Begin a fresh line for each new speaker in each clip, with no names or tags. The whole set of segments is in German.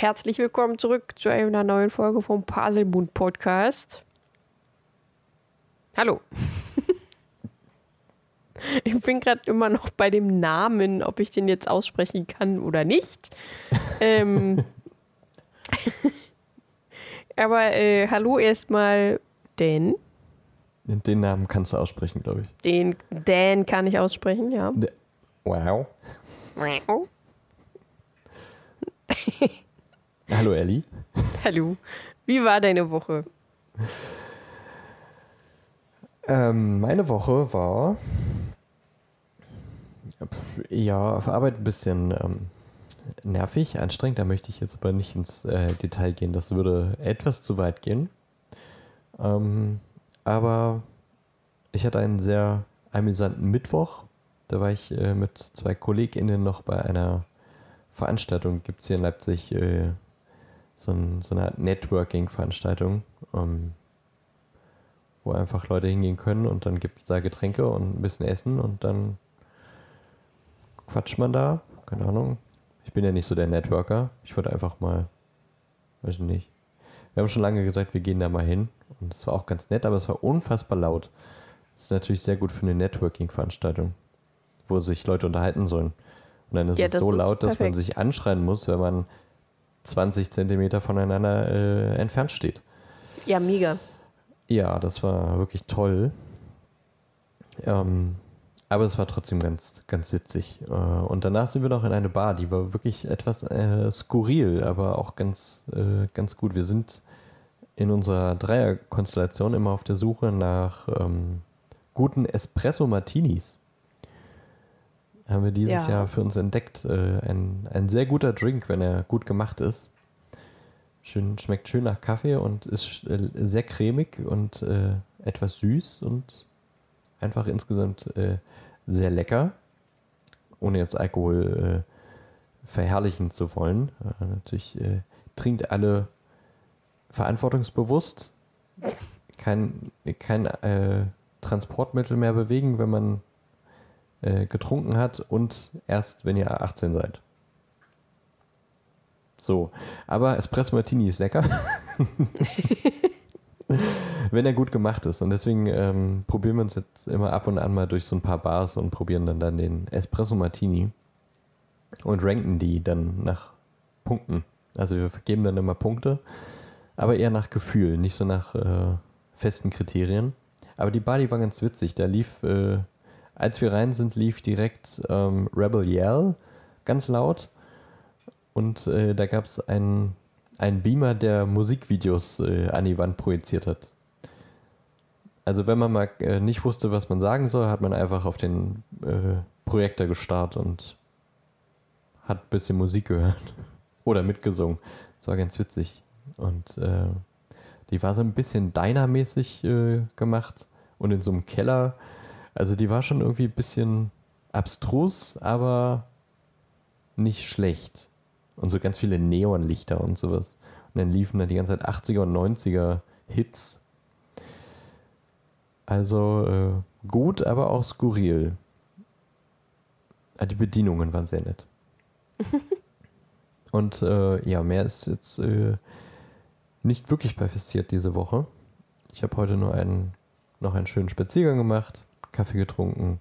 Herzlich willkommen zurück zu einer neuen Folge vom Puzzlebund Podcast. Hallo. Ich bin gerade immer noch bei dem Namen, ob ich den jetzt aussprechen kann oder nicht. ähm, aber äh, hallo erstmal, Dan.
Den Namen kannst du aussprechen, glaube ich.
Den Dan kann ich aussprechen, ja.
Wow. Hallo Elli.
Hallo. Wie war deine Woche?
Ähm, meine Woche war ja auf Arbeit ein bisschen ähm, nervig, anstrengend. Da möchte ich jetzt aber nicht ins äh, Detail gehen. Das würde etwas zu weit gehen. Ähm, aber ich hatte einen sehr amüsanten Mittwoch. Da war ich äh, mit zwei KollegInnen noch bei einer Veranstaltung. Gibt es hier in Leipzig äh, so, ein, so, eine Networking-Veranstaltung, ähm, wo einfach Leute hingehen können und dann gibt es da Getränke und ein bisschen Essen und dann quatscht man da. Keine Ahnung. Ich bin ja nicht so der Networker. Ich wollte einfach mal, weiß ich nicht. Wir haben schon lange gesagt, wir gehen da mal hin. Und es war auch ganz nett, aber es war unfassbar laut. Das ist natürlich sehr gut für eine Networking-Veranstaltung, wo sich Leute unterhalten sollen. Und dann ist ja, es so laut, dass man sich anschreien muss, wenn man 20 Zentimeter voneinander äh, entfernt steht.
Ja, mega.
Ja, das war wirklich toll. Ähm, aber es war trotzdem ganz, ganz witzig. Äh, und danach sind wir noch in eine Bar, die war wirklich etwas äh, skurril, aber auch ganz, äh, ganz gut. Wir sind in unserer Dreierkonstellation immer auf der Suche nach ähm, guten Espresso-Martinis. Haben wir dieses ja. Jahr für uns entdeckt. Äh, ein, ein sehr guter Drink, wenn er gut gemacht ist. Schön, schmeckt schön nach Kaffee und ist äh, sehr cremig und äh, etwas süß und einfach insgesamt sehr lecker, ohne jetzt Alkohol äh, verherrlichen zu wollen. Äh, natürlich äh, trinkt alle verantwortungsbewusst, kein, kein äh, Transportmittel mehr bewegen, wenn man äh, getrunken hat und erst, wenn ihr 18 seid. So, aber Espresso Martini ist lecker. wenn er gut gemacht ist. Und deswegen ähm, probieren wir uns jetzt immer ab und an mal durch so ein paar Bars und probieren dann, dann den Espresso Martini und ranken die dann nach Punkten. Also wir geben dann immer Punkte, aber eher nach Gefühl, nicht so nach äh, festen Kriterien. Aber die Bar, die war ganz witzig. Da lief, äh, als wir rein sind, lief direkt ähm, Rebel Yell ganz laut. Und äh, da gab es einen ein Beamer, der Musikvideos äh, an die Wand projiziert hat. Also wenn man mal äh, nicht wusste, was man sagen soll, hat man einfach auf den äh, Projektor gestarrt und hat ein bisschen Musik gehört. Oder mitgesungen. Das war ganz witzig. Und äh, die war so ein bisschen Diner-mäßig äh, gemacht und in so einem Keller. Also die war schon irgendwie ein bisschen abstrus, aber nicht schlecht und so ganz viele Neonlichter und sowas. Und dann liefen da die ganze Zeit 80er und 90er Hits. Also äh, gut, aber auch skurril. Ah, die Bedienungen waren sehr nett. und äh, ja, mehr ist jetzt äh, nicht wirklich passiert diese Woche. Ich habe heute nur einen, noch einen schönen Spaziergang gemacht, Kaffee getrunken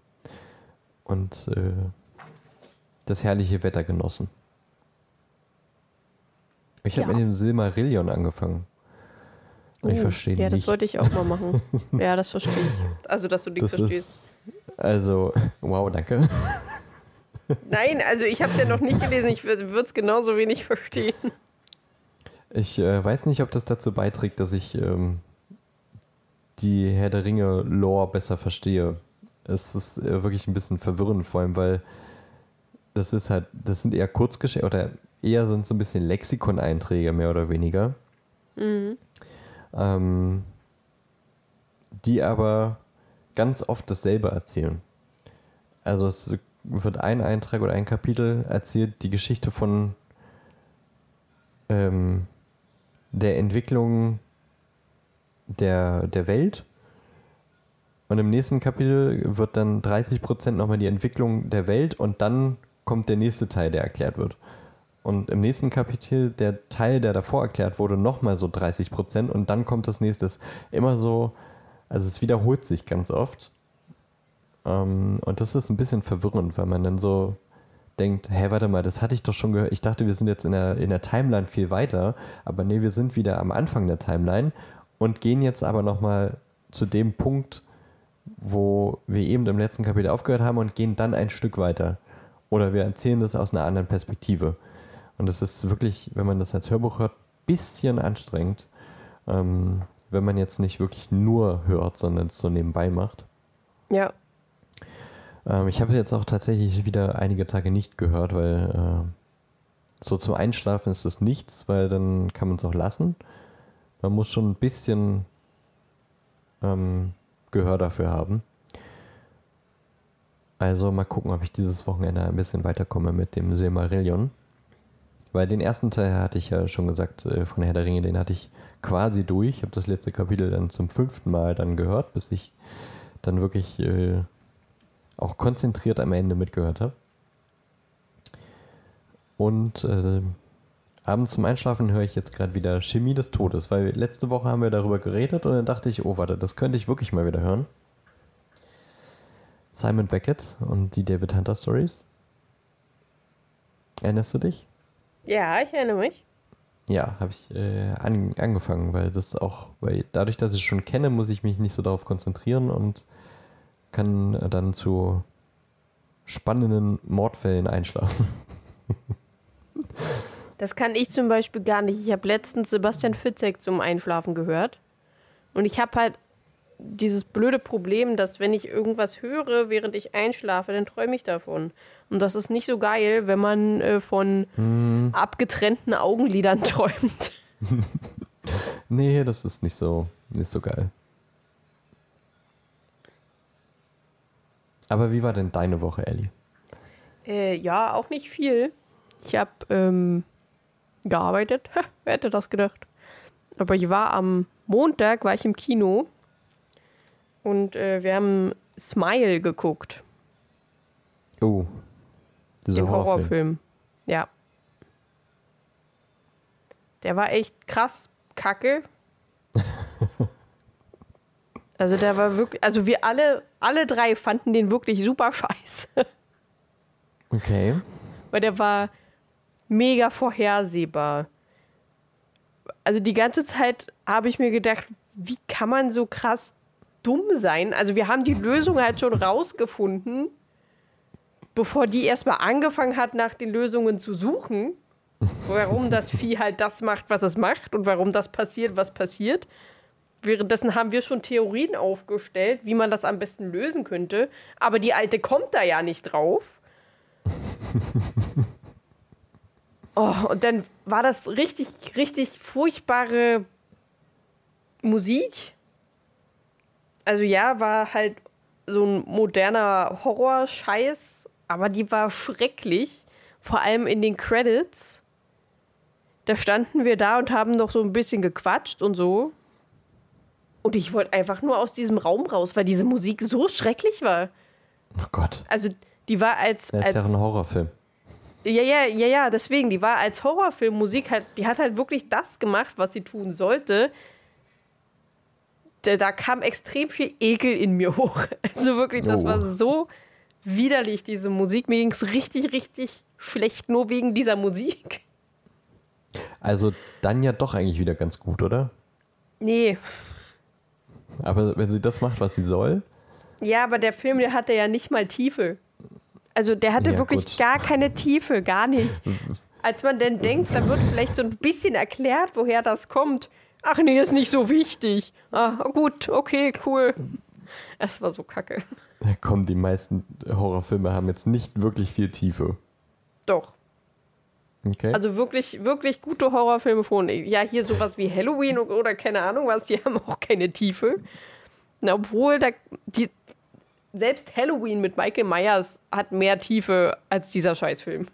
und äh, das herrliche Wetter genossen. Ich ja. habe mit dem Silmarillion angefangen.
Oh, ich verstehe Ja, das wollte ich auch mal machen. ja, das verstehe ich. Also, dass du nichts das verstehst.
Ist, also, wow, danke.
Nein, also ich habe es ja noch nicht gelesen. Ich würde es genauso wenig verstehen.
Ich äh, weiß nicht, ob das dazu beiträgt, dass ich ähm, die Herr der Ringe Lore besser verstehe. Es ist äh, wirklich ein bisschen verwirrend, vor allem, weil das ist halt, das sind eher Kurzgeschichten oder eher sind so ein bisschen Lexikoneinträge, mehr oder weniger. Mhm. Ähm, die aber ganz oft dasselbe erzählen. Also es wird ein Eintrag oder ein Kapitel erzählt, die Geschichte von ähm, der Entwicklung der, der Welt. Und im nächsten Kapitel wird dann 30% nochmal die Entwicklung der Welt und dann kommt der nächste Teil, der erklärt wird. und im nächsten Kapitel der Teil, der davor erklärt wurde, nochmal so 30 Prozent und dann kommt das nächste. Immer so, also es wiederholt sich ganz oft. Ähm, und das ist ein bisschen verwirrend, weil man dann so denkt, hä, warte mal, das hatte ich doch schon gehört. Ich dachte, wir sind jetzt in der, in der Timeline viel weiter, aber nee, wir sind wieder am Anfang der Timeline und gehen jetzt aber nochmal zu dem Punkt, wo wir eben im letzten Kapitel aufgehört haben und gehen dann ein Stück weiter. Oder wir erzählen das aus einer anderen Perspektive. Und das ist wirklich, wenn man das als Hörbuch hört, ein bisschen anstrengend, ähm, wenn man jetzt nicht wirklich nur hört, sondern es so nebenbei macht.
Ja.
Ähm, ich habe jetzt auch tatsächlich wieder einige Tage nicht gehört, weil äh, so zum Einschlafen ist das nichts, weil dann kann man es auch lassen. Man muss schon ein bisschen ähm, Gehör dafür haben. Also mal gucken, ob ich dieses Wochenende ein bisschen weiterkomme mit dem Silmarillion. Weil den ersten Teil hatte ich ja schon gesagt, äh, von Herr der Ringe, den hatte ich quasi durch. Ich habe das letzte Kapitel dann zum fünften Mal dann gehört, bis ich dann wirklich äh, auch konzentriert am Ende mitgehört habe. Und äh, abends zum Einschlafen höre ich jetzt gerade wieder Chemie des Todes, weil letzte Woche haben wir darüber geredet und dann dachte ich, oh warte, das könnte ich wirklich mal wieder hören. Simon Beckett und die David Hunter Stories. Erinnerst du dich?
Ja, ich erinnere mich.
Ja, habe ich äh, an, angefangen, weil das auch, weil dadurch, dass ich es schon kenne, muss ich mich nicht so darauf konzentrieren und kann dann zu spannenden Mordfällen einschlafen.
Das kann ich zum Beispiel gar nicht. Ich habe letztens Sebastian Fitzek zum Einschlafen gehört. Und ich habe halt dieses blöde Problem, dass wenn ich irgendwas höre, während ich einschlafe, dann träume ich davon. Und das ist nicht so geil, wenn man äh, von hm. abgetrennten Augenlidern träumt.
nee, das ist nicht so, nicht so geil. Aber wie war denn deine Woche, Ellie?
Äh, ja, auch nicht viel. Ich habe ähm, gearbeitet. Wer hätte das gedacht? Aber ich war am Montag, war ich im Kino und äh, wir haben Smile geguckt.
Oh,
Den Horrorfilm. Horrorfilm. Ja. Der war echt krass kacke. also der war wirklich, also wir alle, alle drei fanden den wirklich super scheiße.
Okay.
Weil der war mega vorhersehbar. Also die ganze Zeit habe ich mir gedacht, wie kann man so krass dumm sein? Also wir haben die Lösung halt schon rausgefunden bevor die erstmal angefangen hat, nach den Lösungen zu suchen, warum das Vieh halt das macht, was es macht und warum das passiert, was passiert. Währenddessen haben wir schon Theorien aufgestellt, wie man das am besten lösen könnte. Aber die Alte kommt da ja nicht drauf. Oh, und dann war das richtig, richtig furchtbare Musik. Also ja, war halt so ein moderner Horror-Scheiß, aber die war schrecklich. Vor allem in den Credits. Da standen wir da und haben noch so ein bisschen gequatscht und so. Und ich wollte einfach nur aus diesem Raum raus, weil diese Musik so schrecklich war.
Oh Gott.
Also, die war als.
Das ist ja ein Horrorfilm.
Ja, ja, ja, ja, deswegen. Die war als Horrorfilmmusik halt, die hat halt wirklich das gemacht, was sie tun sollte. Da, da kam extrem viel Ekel in mir hoch. Also wirklich, das oh. war so widerlich, diese Musik. Mir ging es richtig, richtig schlecht, nur wegen dieser Musik.
Also dann ja doch eigentlich wieder ganz gut, oder?
Nee.
Aber wenn sie das macht, was sie soll?
Ja, aber der Film, der hatte ja nicht mal Tiefe. Also der hatte ja, wirklich gut. gar keine Tiefe, gar nicht. Als man denn denkt, dann wird vielleicht so ein bisschen erklärt, woher das kommt. Ach nee, ist nicht so wichtig. Ah, gut, okay, cool. Es war so kacke.
Ja, komm, die meisten Horrorfilme haben jetzt nicht wirklich viel Tiefe.
Doch. Okay. Also wirklich, wirklich gute Horrorfilme von, ja, hier sowas wie Halloween oder keine Ahnung was, die haben auch keine Tiefe. Na, obwohl da, die, selbst Halloween mit Michael Myers hat mehr Tiefe als dieser Scheißfilm.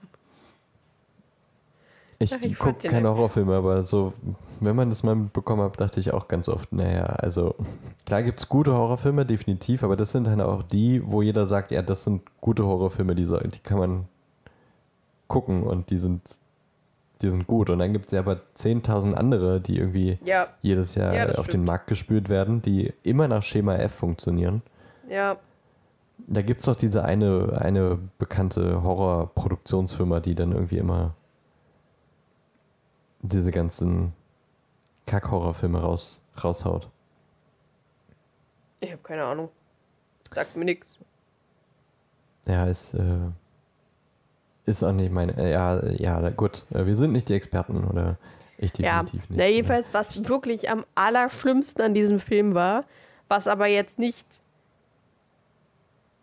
Ich, ich gucke keine Horrorfilme, aber so, wenn man das mal mitbekommen hat, dachte ich auch ganz oft, naja, also klar gibt es gute Horrorfilme, definitiv, aber das sind dann auch die, wo jeder sagt, ja, das sind gute Horrorfilme, die, so, die kann man gucken und die sind die sind gut. Und dann gibt es ja aber 10.000 andere, die irgendwie
Ja,
jedes Jahr
Ja,
auf den
stimmt.
Markt gespült werden, die immer nach Schema F funktionieren.
ja.
Da gibt es doch diese eine, eine bekannte Horrorproduktionsfirma, die dann irgendwie immer diese ganzen Kack-Horrorfilme raus, raushaut.
Ich habe keine Ahnung. Sagt mir nichts.
Ja, ist, äh, ist auch nicht meine. Äh, ja, ja, gut. Äh, Wir sind nicht die Experten oder ich
Ja,
definitiv nicht.
na, jedenfalls, was wirklich am allerschlimmsten an diesem Film war, was aber jetzt nicht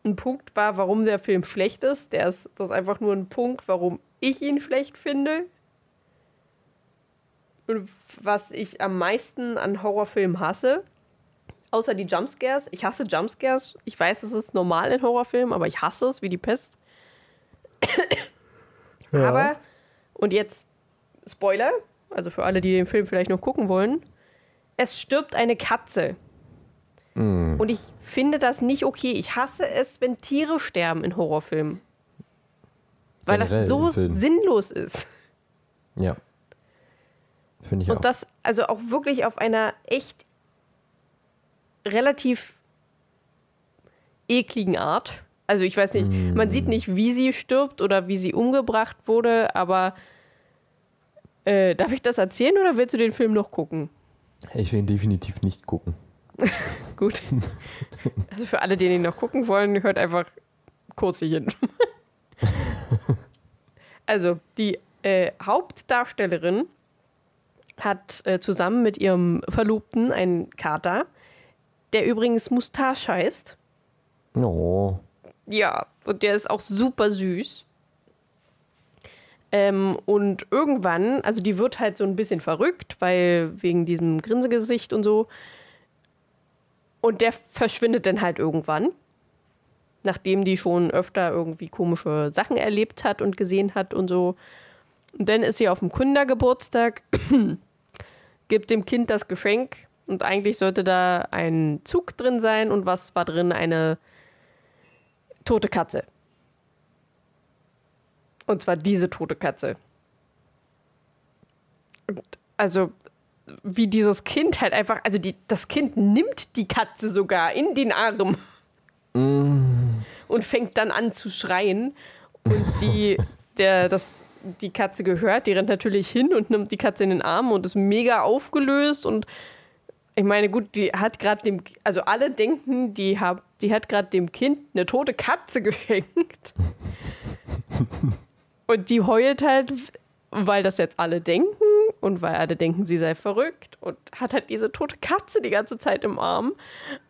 ein Punkt war, warum der Film schlecht ist, der ist, das ist einfach nur ein Punkt, warum ich ihn schlecht finde. Und was ich am meisten an Horrorfilmen hasse, außer die Jumpscares. Ich hasse Jumpscares. Ich weiß, es ist normal in Horrorfilmen, aber ich hasse es wie die Pest. Aber, und jetzt Spoiler, also für alle, die den Film vielleicht noch gucken wollen, es stirbt eine Katze.
Mm,
Und ich finde das nicht okay. Ich hasse es, wenn Tiere sterben in Horrorfilmen. Weil
Generell
das so sinnlos ist.
ja. Finde ich auch.
Und das also auch wirklich auf einer echt relativ ekligen Art. Also ich weiß nicht, man sieht nicht, wie sie stirbt oder wie sie umgebracht wurde, aber äh, darf ich das erzählen oder willst du den Film noch gucken?
ich will ihn definitiv nicht gucken.
Gut. Also für alle, die ihn noch gucken wollen, hört einfach kurz hier hin. Also die äh, Hauptdarstellerin hat äh, zusammen mit ihrem Verlobten einen Kater, der übrigens Mustache heißt.
Oh.
Ja, und der ist auch super süß. Ähm, und irgendwann, also die wird halt so ein bisschen verrückt, weil wegen diesem Grinsegesicht und so. Und der verschwindet dann halt irgendwann, nachdem die schon öfter irgendwie komische Sachen erlebt hat und gesehen hat und so. Und dann ist sie auf dem Kindergeburtstag, gibt dem Kind das Geschenk und eigentlich sollte da ein Zug drin sein und was war drin? Eine tote Katze. Und zwar diese tote Katze. Und also, wie dieses Kind halt einfach, also die, das Kind nimmt die Katze sogar in den Arm und fängt dann an zu schreien. Und die, der, das, die Katze gehört, die rennt natürlich hin und nimmt die Katze in den Arm und ist mega aufgelöst und ich meine, gut, die hat gerade dem, also alle denken, die, hab, die hat gerade dem Kind eine tote Katze geschenkt. und die heult halt, weil das jetzt alle denken und weil alle denken, sie sei verrückt und hat halt diese tote Katze die ganze Zeit im Arm.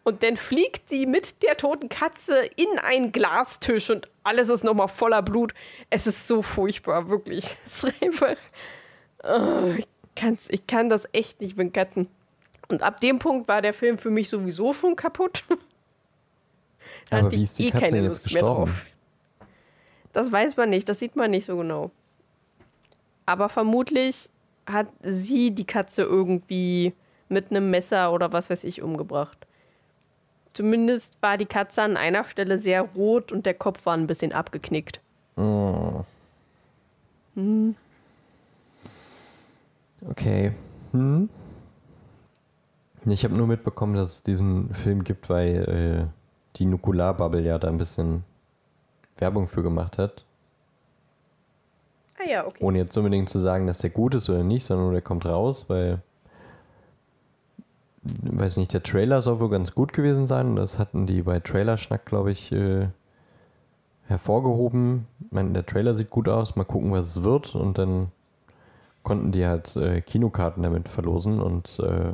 Und dann fliegt sie mit der toten Katze in einen Glastisch und alles ist nochmal voller Blut. Es ist so furchtbar, wirklich. Es ist einfach. Oh, ich, kann's, ich kann das echt nicht mit Katzen. Und ab dem Punkt war der Film für mich sowieso schon kaputt. Da
Aber
hatte
wie
ich
ist die
eh
Katze
keine Lust
jetzt
mehr
gestorben?
drauf. Das weiß man nicht, das sieht man nicht so genau. Aber vermutlich hat sie die Katze irgendwie mit einem Messer oder was weiß ich umgebracht. Zumindest war die Katze an einer Stelle sehr rot und der Kopf war ein bisschen abgeknickt.
Oh. Okay. Hm? Ich habe nur mitbekommen, dass es diesen Film gibt, weil äh, die Nukular-Bubble ja da ein bisschen Werbung für gemacht hat.
Ah ja, okay.
Ohne jetzt unbedingt zu sagen, dass der gut ist oder nicht, sondern nur der kommt raus, weil, weiß nicht, der Trailer soll wohl ganz gut gewesen sein. Das hatten die bei Trailerschnack, glaube ich, äh, hervorgehoben. Ich meine, der Trailer sieht gut aus, mal gucken, was es wird. Und dann konnten die halt äh, Kinokarten damit verlosen und äh,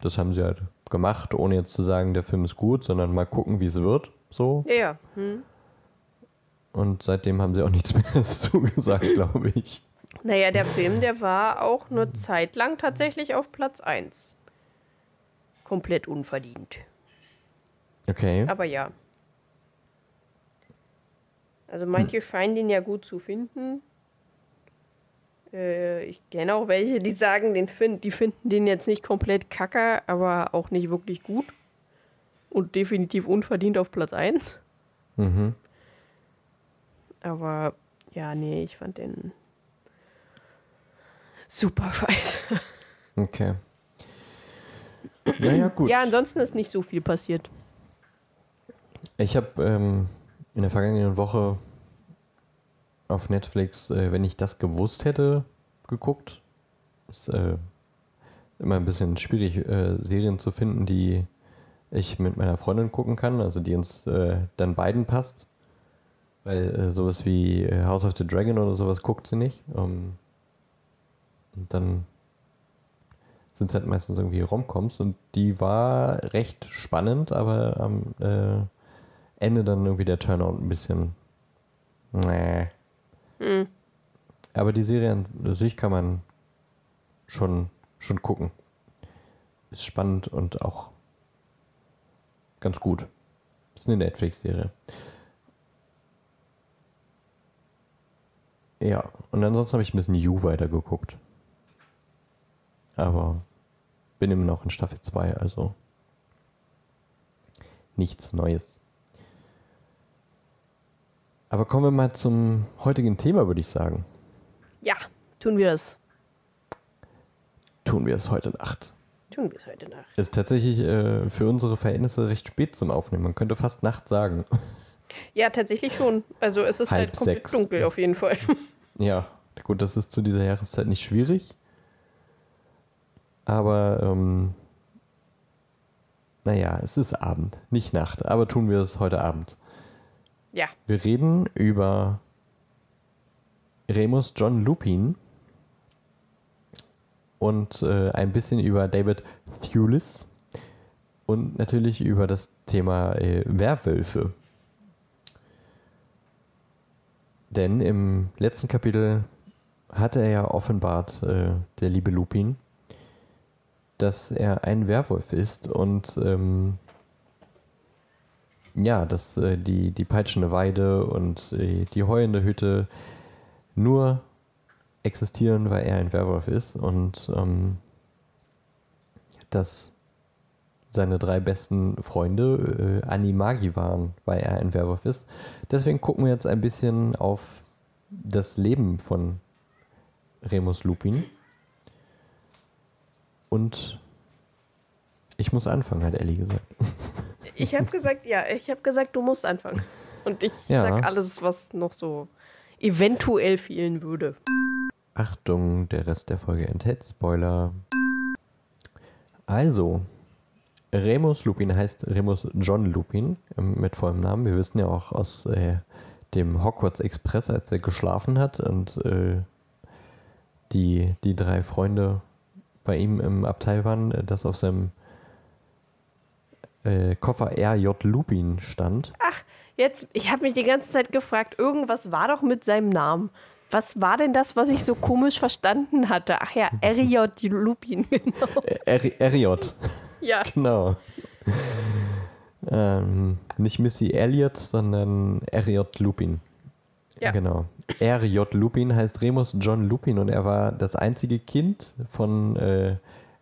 das haben sie halt gemacht, ohne jetzt zu sagen, der Film ist gut, sondern mal gucken, wie es wird. So.
Ja, ja. Hm.
Und seitdem haben sie auch nichts mehr dazu gesagt, glaube ich.
Naja, der Film, der war auch eine Zeit lang tatsächlich auf Platz 1. Komplett unverdient.
Okay.
Aber ja. Also manche scheinen den ja gut zu finden. Äh, ich kenne auch welche, die sagen, den find, die finden den jetzt nicht komplett kacke, aber auch nicht wirklich gut. Und definitiv unverdient auf Platz 1.
Mhm.
Aber ja, nee, ich fand den. super scheiße.
Okay. Naja, gut.
Ja, ansonsten ist nicht so viel passiert.
Ich habe ähm, in der vergangenen Woche auf Netflix, äh, wenn ich das gewusst hätte, geguckt. Ist äh, immer ein bisschen schwierig, äh, Serien zu finden, die ich mit meiner Freundin gucken kann, also die uns äh, dann beiden passt. Weil äh, sowas wie äh, House of the Dragon oder sowas guckt sie nicht. Ähm, und dann sind es halt meistens irgendwie Romcoms und die war recht spannend, aber am äh, Ende dann irgendwie der Turnout ein bisschen. Nee.
Hm.
Aber die Serie an sich kann man schon, schon gucken. Ist spannend und auch ganz gut. Ist eine Netflix-Serie. Ja, und ansonsten habe ich ein bisschen You weitergeguckt. Aber bin immer noch in Staffel 2, also nichts Neues. Aber kommen wir mal zum heutigen Thema, würde ich sagen.
Ja, tun wir es.
Tun wir es heute Nacht.
Tun wir es heute Nacht.
Ist tatsächlich äh, für unsere Verhältnisse recht spät zum Aufnehmen. Man könnte fast Nacht sagen.
Ja, tatsächlich schon. Also es ist
Halb
halt komplett
sechs.
dunkel auf jeden Fall.
Ja, gut, das ist zu dieser Jahreszeit nicht schwierig. Aber, ähm, naja, es ist Abend, nicht Nacht. Aber tun wir es heute Abend.
Ja,
Wir reden über Remus John Lupin und äh, ein bisschen über David Thewlis und natürlich über das Thema äh, Werwölfe. Denn im letzten Kapitel hatte er ja offenbart, äh, der liebe Lupin, dass er ein Werwolf ist und ähm, ja, dass äh, die, die peitschende Weide und äh, die heulende Hütte nur existieren, weil er ein Werwolf ist und ähm, dass seine drei besten Freunde äh, Animagi waren, weil er ein Werwolf ist. Deswegen gucken wir jetzt ein bisschen auf das Leben von Remus Lupin. Und ich muss anfangen, hat Ellie gesagt.
ich habe gesagt, ja, ich habe gesagt, du musst anfangen. Und ich
Ja.
sag alles, was noch so eventuell fehlen würde.
Achtung, der Rest der Folge enthält Spoiler. Also, Remus Lupin heißt Remus John Lupin ähm, mit vollem Namen. Wir wissen ja auch aus äh, dem Hogwarts Express, als er geschlafen hat und äh, die, die drei Freunde bei ihm im Abteil waren, äh, dass auf seinem äh, Koffer R.J. Lupin stand.
Ach, jetzt, ich habe mich die ganze Zeit gefragt, irgendwas war doch mit seinem Namen. Was war denn das, was ich so komisch verstanden hatte? Ach ja, R.J. Lupin, genau.
Äh, R.J.
Ja,
Genau. Ähm, nicht Missy Elliott, sondern R.J. Lupin.
Ja.
Genau. R.J. Lupin heißt Remus John Lupin und er war das einzige Kind von äh,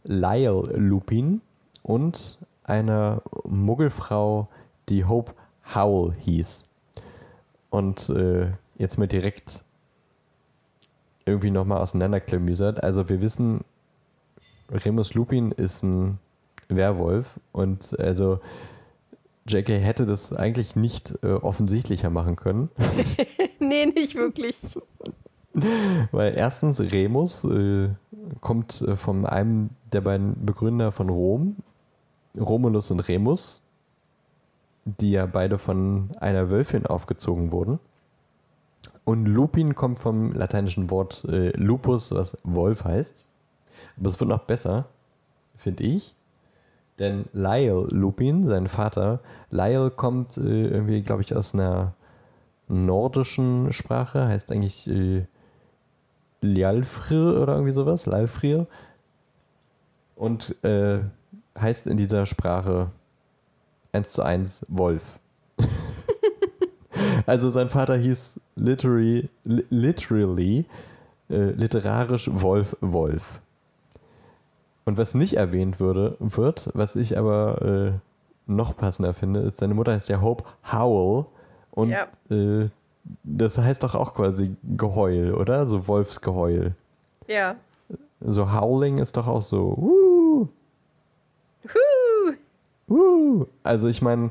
Lyle Lupin und einer Muggelfrau, die Hope Howell hieß. Und äh, jetzt mal direkt irgendwie nochmal auseinanderklamüsert. Also wir wissen, Remus Lupin ist ein Werwolf und also JK hätte das eigentlich nicht äh, offensichtlicher machen können,
nee, nicht wirklich.
weil erstens Remus äh, kommt äh, von einem der beiden Begründer von Rom, Romulus und Remus, die ja beide von einer Wölfin aufgezogen wurden. Und Lupin kommt vom lateinischen Wort äh, lupus, was Wolf heißt. Aber es wird noch besser, finde ich. Denn Lyle Lupin, sein Vater, Lyle kommt äh, irgendwie, glaube ich, aus einer nordischen Sprache, heißt eigentlich äh, Lialfrir oder irgendwie sowas, Lalfrir. Und äh, heißt in dieser Sprache 1 zu 1 Wolf. also sein Vater hieß literally, li literally äh, literarisch Wolf Wolf. Und was nicht erwähnt würde, wird, was ich aber äh, noch passender finde, ist, seine Mutter heißt ja Hope Howell. Und
Ja.
äh, das heißt doch auch quasi Geheul, oder? So Wolfsgeheul.
Ja,
So Howling ist doch auch so. Uh,
Huh.
uh. Also ich meine,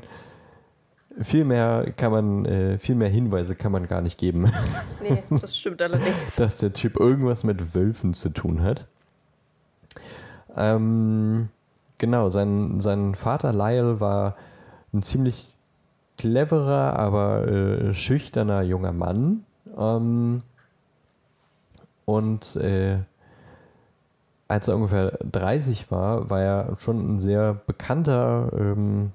viel mehr kann man, äh, viel mehr Hinweise kann man gar nicht geben,
Nee, das stimmt allerdings.
dass der Typ irgendwas mit Wölfen zu tun hat. Ähm, genau, sein, sein Vater Lyle war ein ziemlich cleverer, aber äh, schüchterner junger Mann. Ähm, und äh, als er ungefähr 30 war, war er schon ein sehr bekannter ähm,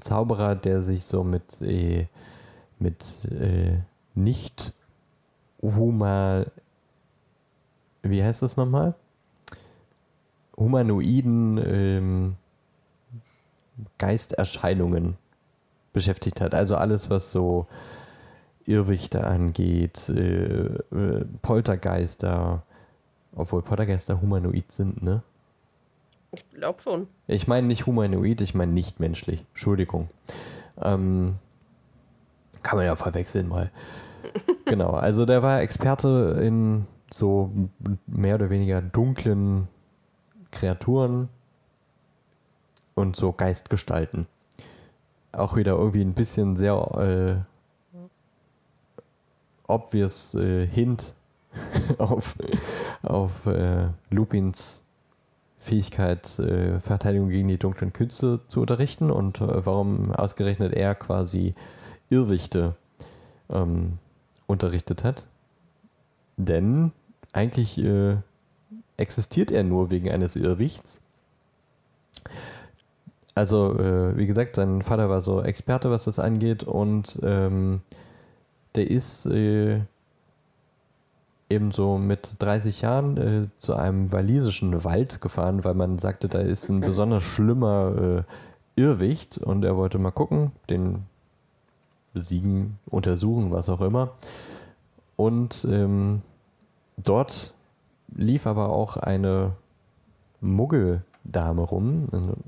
Zauberer, der sich so mit, äh, mit äh, nicht human wie heißt das nochmal? Humanoiden ähm, Geisterscheinungen beschäftigt hat. Also alles, was so Irrwichte angeht, äh, äh, Poltergeister, obwohl Poltergeister humanoid sind, ne?
Ich glaube schon.
Ich meine nicht humanoid, ich meine nicht menschlich. Entschuldigung. Ähm, kann man ja verwechseln mal. genau, also der war Experte in so mehr oder weniger dunklen Kreaturen und so Geistgestalten. Auch wieder irgendwie ein bisschen sehr äh, obvious äh, Hint auf, auf äh, Lupins Fähigkeit, äh, Verteidigung gegen die dunklen Künste zu unterrichten und äh, warum ausgerechnet er quasi Irrwichte ähm, unterrichtet hat. Denn eigentlich äh, existiert er nur wegen eines Irrwichts. Also, äh, wie gesagt, sein Vater war so Experte, was das angeht, und ähm, der ist äh, ebenso mit 30 Jahren äh, zu einem walisischen Wald gefahren, weil man sagte, da ist ein besonders schlimmer äh, Irrwicht und er wollte mal gucken, den besiegen, untersuchen, was auch immer. Und ähm, dort lief aber auch eine Muggeldame rum, ein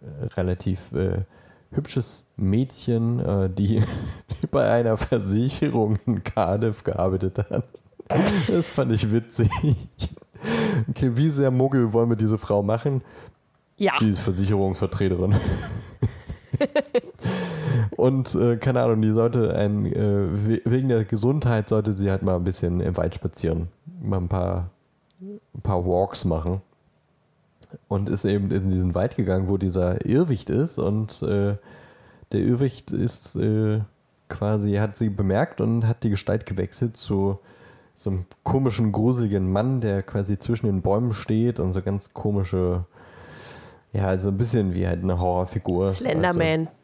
äh, relativ äh, hübsches Mädchen, äh, die, die bei einer Versicherung in Cardiff gearbeitet hat. Das fand ich witzig. Okay, wie sehr Muggel wollen wir diese Frau machen?
Ja.
Die ist Versicherungsvertreterin. Und äh, keine Ahnung, die sollte ein, äh, we- wegen der Gesundheit sollte sie halt mal ein bisschen im Wald spazieren. Mal ein paar, ein paar Walks machen. Und ist eben in diesen Wald gegangen, wo dieser Irrwicht ist. Und äh, der Irrwicht ist äh, quasi, hat sie bemerkt und hat die Gestalt gewechselt zu so einem komischen, gruseligen Mann, der quasi zwischen den Bäumen steht und so ganz komische, ja, also ein bisschen wie halt eine Horrorfigur.
Slenderman.
Also,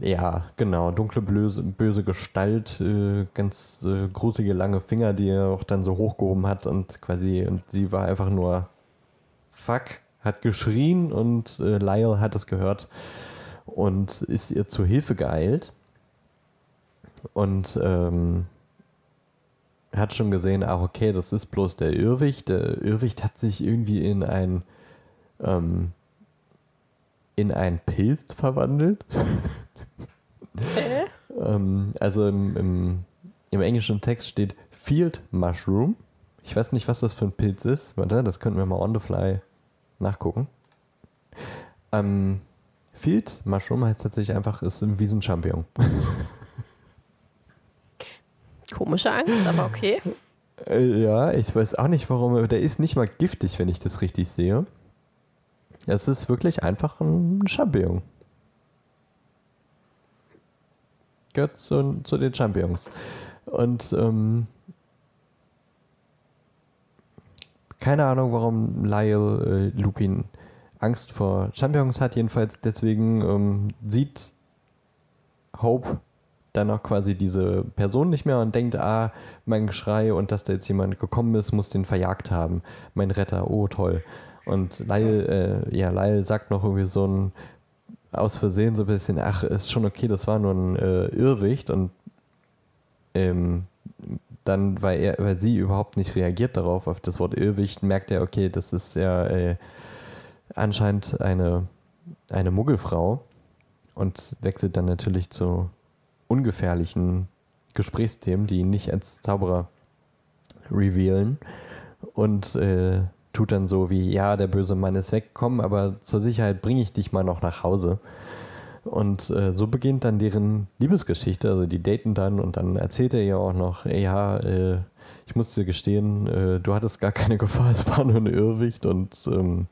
ja, genau. Dunkle, böse, böse Gestalt, äh, ganz äh, gruselige, lange Finger, die er auch dann so hochgehoben hat und quasi, und sie war einfach nur fuck, hat geschrien und äh, Lyle hat es gehört und ist ihr zu Hilfe geeilt und ähm, hat schon gesehen, ach okay, das ist bloß der Irrwicht. Der Irrwicht hat sich irgendwie in ein ähm, in einen Pilz verwandelt. Ähm, also im, im, im englischen Text steht Field Mushroom. Ich weiß nicht, was das für ein Pilz ist. Warte, das könnten wir mal on the fly nachgucken. Ähm, Field Mushroom heißt tatsächlich einfach, ist ein Wiesenchampion.
Komische Angst, aber okay.
Äh, ja, ich weiß auch nicht, warum. Der ist nicht mal giftig, wenn ich das richtig sehe. Es ist wirklich einfach ein Champion. Gehört zu, zu den Champions. Und ähm, keine Ahnung, warum Lyle äh, Lupin Angst vor Champions hat. Jedenfalls deswegen ähm, sieht Hope dann auch quasi diese Person nicht mehr und denkt, ah, mein Geschrei und dass da jetzt jemand gekommen ist, muss den verjagt haben. Mein Retter, oh toll. Und Lyle, äh, ja, Lyle sagt noch irgendwie so ein aus Versehen so ein bisschen, ach, ist schon okay, das war nur ein äh, Irrwicht und ähm, dann, weil er, weil sie überhaupt nicht reagiert darauf, auf das Wort Irrwicht, merkt er, okay, das ist ja äh, anscheinend eine, eine Muggelfrau und wechselt dann natürlich zu ungefährlichen Gesprächsthemen, die ihn nicht als Zauberer revealen. und äh, tut dann so wie, ja, der böse Mann ist weg, komm, aber zur Sicherheit bringe ich dich mal noch nach Hause. Und äh, so beginnt dann deren Liebesgeschichte. Also die daten dann und dann erzählt er ihr auch noch, ja, äh, ich muss dir gestehen, äh, du hattest gar keine Gefahr, es war nur ein Irrwicht und ähm,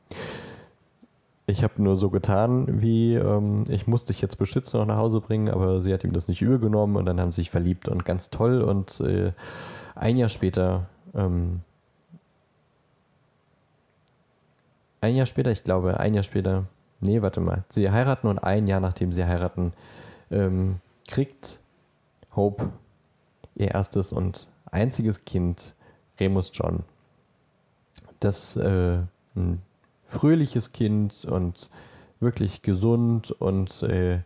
ich habe nur so getan, wie ähm, ich musste dich jetzt beschützen und nach Hause bringen, aber sie hat ihm das nicht übel genommen und dann haben sie sich verliebt und ganz toll. Und äh, ein Jahr später, ähm, ein Jahr später, ich glaube, ein Jahr später, nee, warte mal, sie heiraten und ein Jahr nachdem sie heiraten, ähm, kriegt Hope ihr erstes und einziges Kind, Remus John. Das äh, ein fröhliches Kind und wirklich gesund und äh,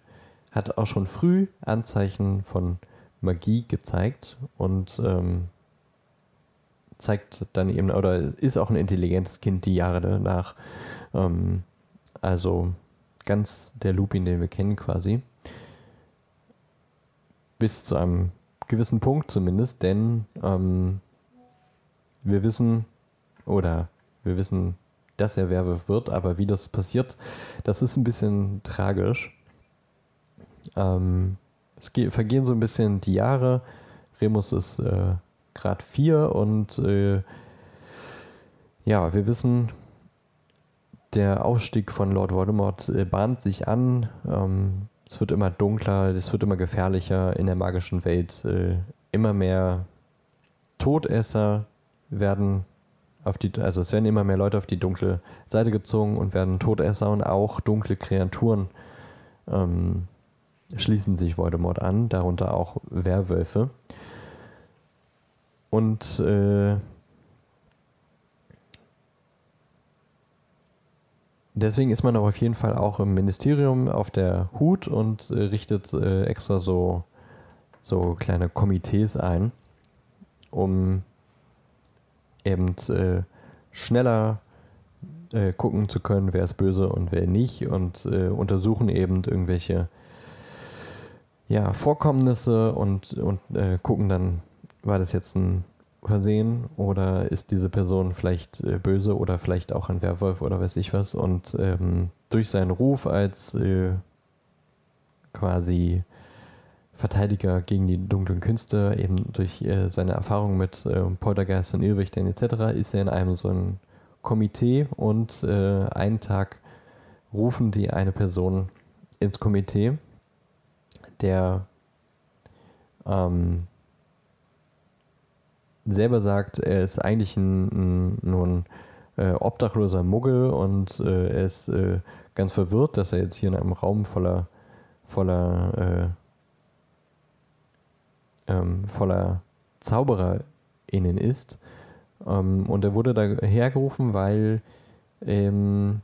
hat auch schon früh Anzeichen von Magie gezeigt und ähm, zeigt dann eben, oder ist auch ein intelligentes Kind die Jahre danach. Ähm, also ganz der Lupin, den wir kennen quasi. Bis zu einem gewissen Punkt zumindest, denn ähm, wir wissen, oder wir wissen, dass er Werwolf wird, aber wie das passiert, das ist ein bisschen tragisch. Ähm, es vergehen so ein bisschen die Jahre. Remus ist äh, gerade vier und äh, ja, wir wissen, der Aufstieg von Lord Voldemort äh, bahnt sich an. Ähm, es wird immer dunkler, es wird immer gefährlicher in der magischen Welt. Äh, immer mehr Todesser werden auf die, also es werden immer mehr Leute auf die dunkle Seite gezogen und werden Todesser und auch dunkle Kreaturen ähm, schließen sich Voldemort an, darunter auch Werwölfe. Und äh, deswegen ist man aber auf jeden Fall auch im Ministerium auf der Hut und äh, richtet äh, extra so, so kleine Komitees ein, um eben äh, schneller äh, gucken zu können, wer ist böse und wer nicht und äh, untersuchen eben irgendwelche ja, Vorkommnisse und, und äh, gucken dann, war das jetzt ein Versehen oder ist diese Person vielleicht äh, böse oder vielleicht auch ein Werwolf oder weiß ich was und ähm, durch seinen Ruf als äh, quasi Verteidiger gegen die dunklen Künste, eben durch äh, seine Erfahrung mit äh, Poltergeistern, Irrwichtern etc., ist er in einem so ein Komitee und äh, einen Tag rufen die eine Person ins Komitee, der ähm, selber sagt, er ist eigentlich ein, ein, nur ein äh, obdachloser Muggel und äh, er ist äh, ganz verwirrt, dass er jetzt hier in einem Raum voller, voller äh, ähm, voller ZaubererInnen ist. Ähm, und er wurde da hergerufen, weil ähm,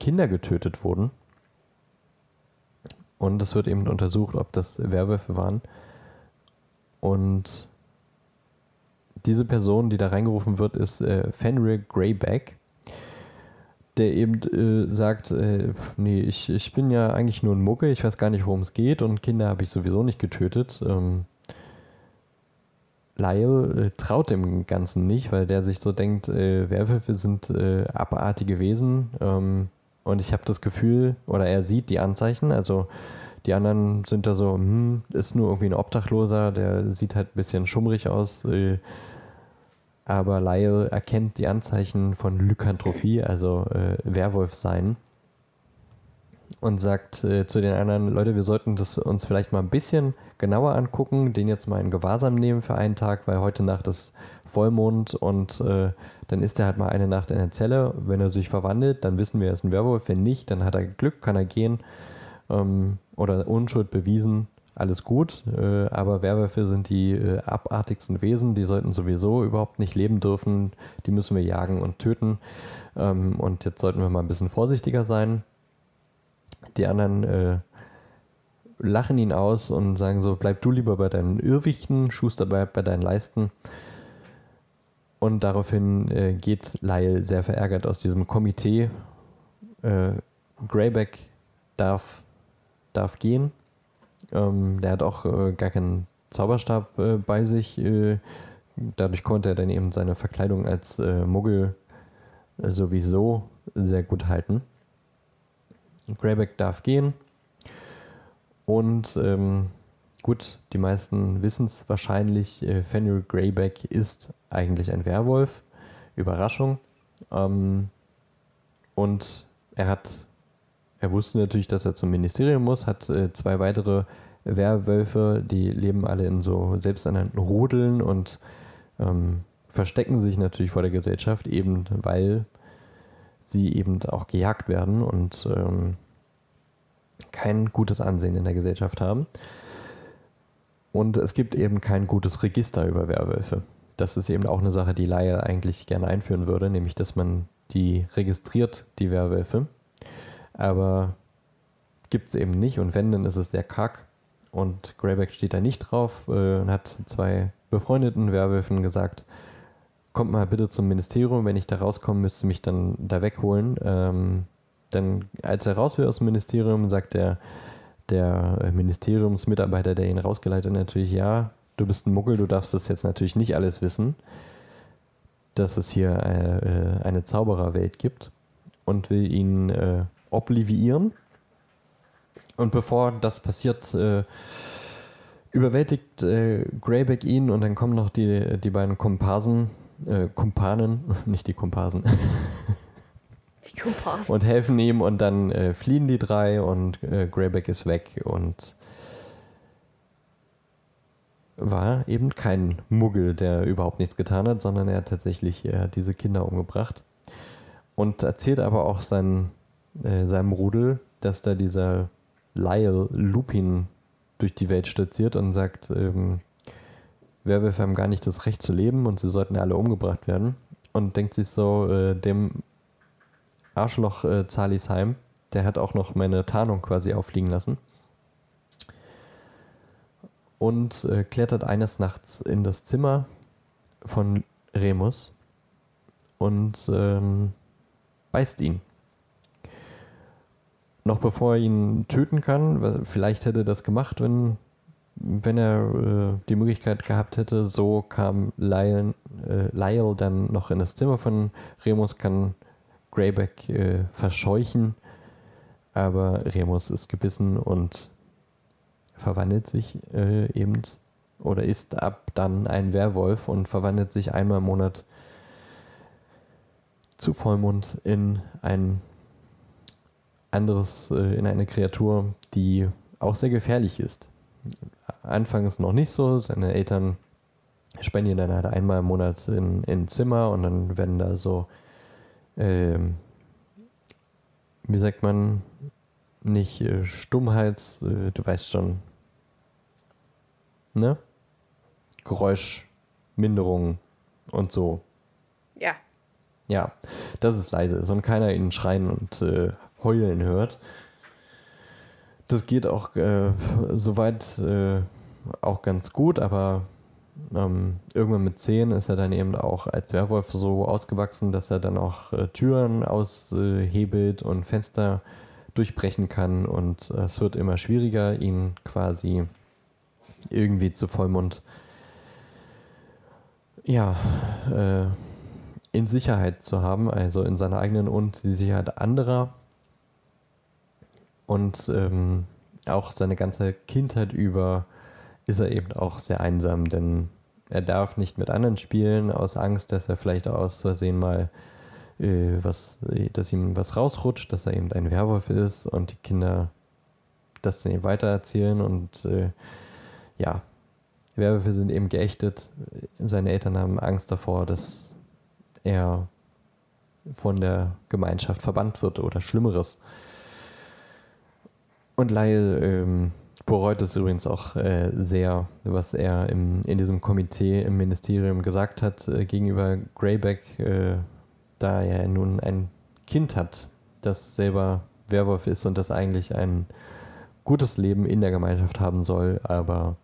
Kinder getötet wurden. Und es wird eben untersucht, ob das Werwölfe waren. Und diese Person, die da reingerufen wird, ist äh, Fenrir Greyback, der eben äh, sagt, äh, nee, ich, ich bin ja eigentlich nur ein Mucke, ich weiß gar nicht, worum es geht und Kinder habe ich sowieso nicht getötet. Ähm, Lyle äh, traut dem Ganzen nicht, weil der sich so denkt, äh, Werwölfe sind äh, abartige Wesen ähm, und ich habe das Gefühl, oder er sieht die Anzeichen, also die anderen sind da so, hm, ist nur irgendwie ein Obdachloser, der sieht halt ein bisschen schummrig aus, äh, aber Lyle erkennt die Anzeichen von Lykantrophie, also äh, Werwolf sein und sagt äh, zu den anderen, Leute, wir sollten das uns vielleicht mal ein bisschen genauer angucken, den jetzt mal in Gewahrsam nehmen für einen Tag, weil heute Nacht ist Vollmond und äh, dann ist er halt mal eine Nacht in der Zelle. Wenn er sich verwandelt, dann wissen wir, er ist ein Werwolf. Wenn nicht, dann hat er Glück, kann er gehen ähm, oder Unschuld bewiesen. Alles gut, äh, aber Werwölfe sind die äh, abartigsten Wesen, die sollten sowieso überhaupt nicht leben dürfen, die müssen wir jagen und töten. Ähm, und jetzt sollten wir mal ein bisschen vorsichtiger sein. Die anderen äh, lachen ihn aus und sagen so, bleib du lieber bei deinen Irrwichten, Schuster bleibt bei deinen Leisten. Und daraufhin äh, geht Lyle sehr verärgert aus diesem Komitee. Äh, Greyback darf, darf gehen. Ähm, der hat auch äh, gar keinen Zauberstab äh, bei sich. Äh, dadurch konnte er dann eben seine Verkleidung als äh, Muggel äh, sowieso sehr gut halten. Greyback darf gehen. Und ähm, gut, die meisten wissen es wahrscheinlich, äh, Fenrir Greyback ist eigentlich ein Werwolf. Überraschung. Ähm, und er hat, er wusste natürlich, dass er zum Ministerium muss, hat äh, zwei weitere Werwölfe, die leben alle in so selbsternannten Rudeln und ähm, verstecken sich natürlich vor der Gesellschaft, eben weil sie eben auch gejagt werden und ähm, kein gutes Ansehen in der Gesellschaft haben. Und es gibt eben kein gutes Register über Werwölfe. Das ist eben auch eine Sache, die Laie eigentlich gerne einführen würde, nämlich dass man die registriert, die Werwölfe. Aber gibt es eben nicht und wenn, dann ist es sehr kack. Und Greyback steht da nicht drauf äh, und hat zwei befreundeten Werwölfen gesagt, kommt mal bitte zum Ministerium, wenn ich da rauskomme, müsst ihr mich dann da wegholen. Ähm, dann, als er raus will aus dem Ministerium, sagt der, der Ministeriumsmitarbeiter, der ihn rausgeleitet hat, natürlich, ja, du bist ein Muggel, du darfst das jetzt natürlich nicht alles wissen, dass es hier äh, eine Zaubererwelt gibt und will ihn äh, oblivieren. Und bevor das passiert, äh, überwältigt äh, Greyback ihn und dann kommen noch die, die beiden Komparsen, äh, Kumpanen, nicht die Komparsen.
Die Komparsen.
Und helfen ihm und dann äh, fliehen die drei und äh, Greyback ist weg und war eben kein Muggel, der überhaupt nichts getan hat, sondern er hat tatsächlich äh, diese Kinder umgebracht. Und erzählt aber auch sein, äh, seinem Rudel, dass da dieser Lyle Lupin durch die Welt stürziert und sagt, ähm, Werwölfe haben gar nicht das Recht zu leben und sie sollten alle umgebracht werden. Und denkt sich so, äh, dem Arschloch äh, Zalisheim, der hat auch noch meine Tarnung quasi auffliegen lassen. Und äh, klettert eines Nachts in das Zimmer von Remus und ähm, beißt ihn noch bevor er ihn töten kann, vielleicht hätte er das gemacht, wenn, wenn er äh, die Möglichkeit gehabt hätte. So kam Lyle, äh, Lyle dann noch in das Zimmer von Remus, kann Greyback äh, verscheuchen, aber Remus ist gebissen und verwandelt sich äh, eben oder ist ab dann ein Werwolf und verwandelt sich einmal im Monat zu Vollmond in einen anderes äh, in eine Kreatur, die auch sehr gefährlich ist. Anfangs noch nicht so. Seine Eltern spendieren dann halt einmal im Monat in, in Zimmer und dann werden da so, ähm, wie sagt man, nicht äh, Stummheits, äh, du weißt schon, ne? Geräuschminderung und so.
Ja.
Ja, dass es leise ist und keiner ihn schreien und äh, heulen hört. Das geht auch äh, soweit äh, auch ganz gut, aber ähm, irgendwann mit 10 ist er dann eben auch als Werwolf so ausgewachsen, dass er dann auch äh, Türen aushebelt und Fenster durchbrechen kann und es wird immer schwieriger, ihn quasi irgendwie zu Vollmond ja, äh, in Sicherheit zu haben, also in seiner eigenen und die Sicherheit anderer. Und ähm, auch seine ganze Kindheit über ist er eben auch sehr einsam, denn er darf nicht mit anderen spielen, aus Angst, dass er vielleicht aus Versehen mal äh, was, dass ihm was rausrutscht, dass er eben ein Werwolf ist und die Kinder das dann eben weitererzählen und äh, ja, Werwölfe sind eben geächtet. Seine Eltern haben Angst davor, dass er von der Gemeinschaft verbannt wird oder Schlimmeres. Und Lyle ähm, bereut es übrigens auch äh, sehr, was er im, in diesem Komitee im Ministerium gesagt hat äh, gegenüber Greyback, äh, da er nun ein Kind hat, das selber Werwolf ist und das eigentlich ein gutes Leben in der Gemeinschaft haben soll, aber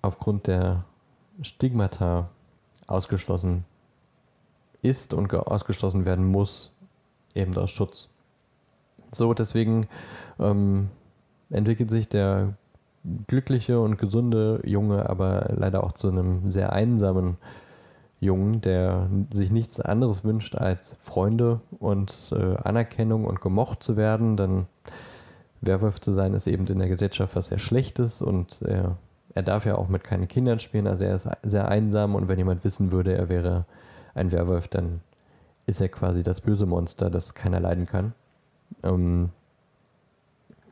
aufgrund der Stigmata ausgeschlossen ist und ausgeschlossen werden muss, eben aus Schutz so, deswegen ähm, entwickelt sich der glückliche und gesunde Junge, aber leider auch zu einem sehr einsamen Jungen, der sich nichts anderes wünscht als Freunde und äh, Anerkennung und gemocht zu werden, dann Werwolf zu sein ist eben in der Gesellschaft was sehr Schlechtes und er, er darf ja auch mit keinen Kindern spielen, also er ist sehr einsam und wenn jemand wissen würde, er wäre ein Werwolf, dann ist er quasi das böse Monster, das keiner leiden kann. Ähm,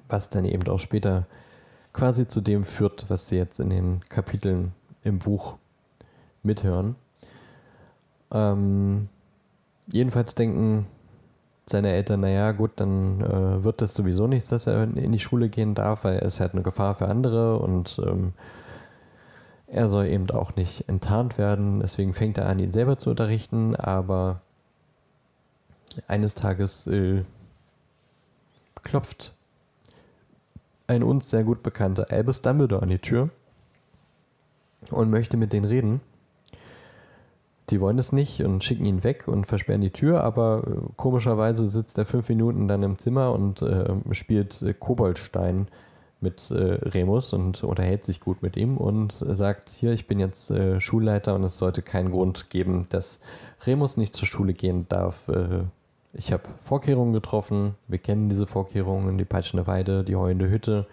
was dann eben auch später quasi zu dem führt, was sie jetzt in den Kapiteln im Buch mithören. Ähm, jedenfalls denken seine Eltern, naja, gut, dann äh, wird das sowieso nichts, dass er in die Schule gehen darf, weil ist halt eine Gefahr für andere und ähm, er soll eben auch nicht enttarnt werden. Deswegen fängt er an, ihn selber zu unterrichten, aber eines Tages äh, klopft ein uns sehr gut bekannter Albus Dumbledore an die Tür und möchte mit denen reden. Die wollen es nicht und schicken ihn weg und versperren die Tür, aber äh, komischerweise sitzt er fünf Minuten dann im Zimmer und äh, spielt äh, Koboldstein mit äh, Remus und unterhält sich gut mit ihm und sagt, hier, ich bin jetzt äh, Schulleiter und es sollte keinen Grund geben, dass Remus nicht zur Schule gehen darf. Äh, ich habe Vorkehrungen getroffen, wir kennen diese Vorkehrungen, die peitschende Weide, die heulende Hütte.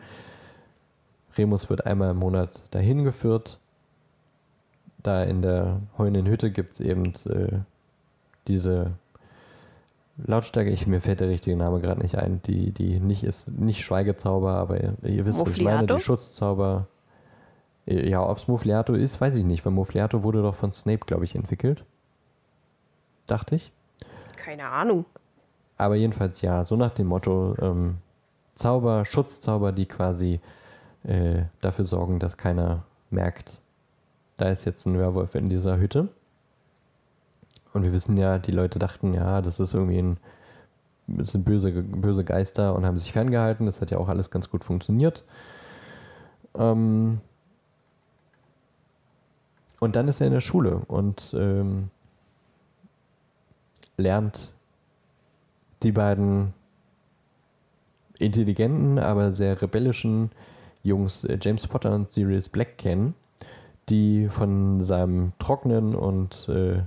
Remus wird einmal im Monat dahin geführt da in der heulenden Hütte gibt es eben äh, diese Lautstärke, ich, mir fällt der richtige Name gerade nicht ein, die, die nicht ist, nicht Schweigezauber, aber ihr, ihr wisst, was ich meine, die Schutzzauber. Ja, ob es Mufliato ist, weiß ich nicht, weil Mufliato wurde doch von Snape, glaube ich, entwickelt. Dachte ich.
Keine Ahnung.
Aber jedenfalls ja, so nach dem Motto ähm, Zauber, Schutzzauber, die quasi äh, dafür sorgen, dass keiner merkt, da ist jetzt ein Werwolf in dieser Hütte. Und wir wissen ja, die Leute dachten, ja, das ist irgendwie ein, das sind böse, böse Geister und haben sich ferngehalten. Das hat ja auch alles ganz gut funktioniert. Ähm und dann ist er in der Schule und ähm, lernt die beiden intelligenten, aber sehr rebellischen Jungs äh, James Potter und Sirius Black kennen die von seinem trockenen und äh,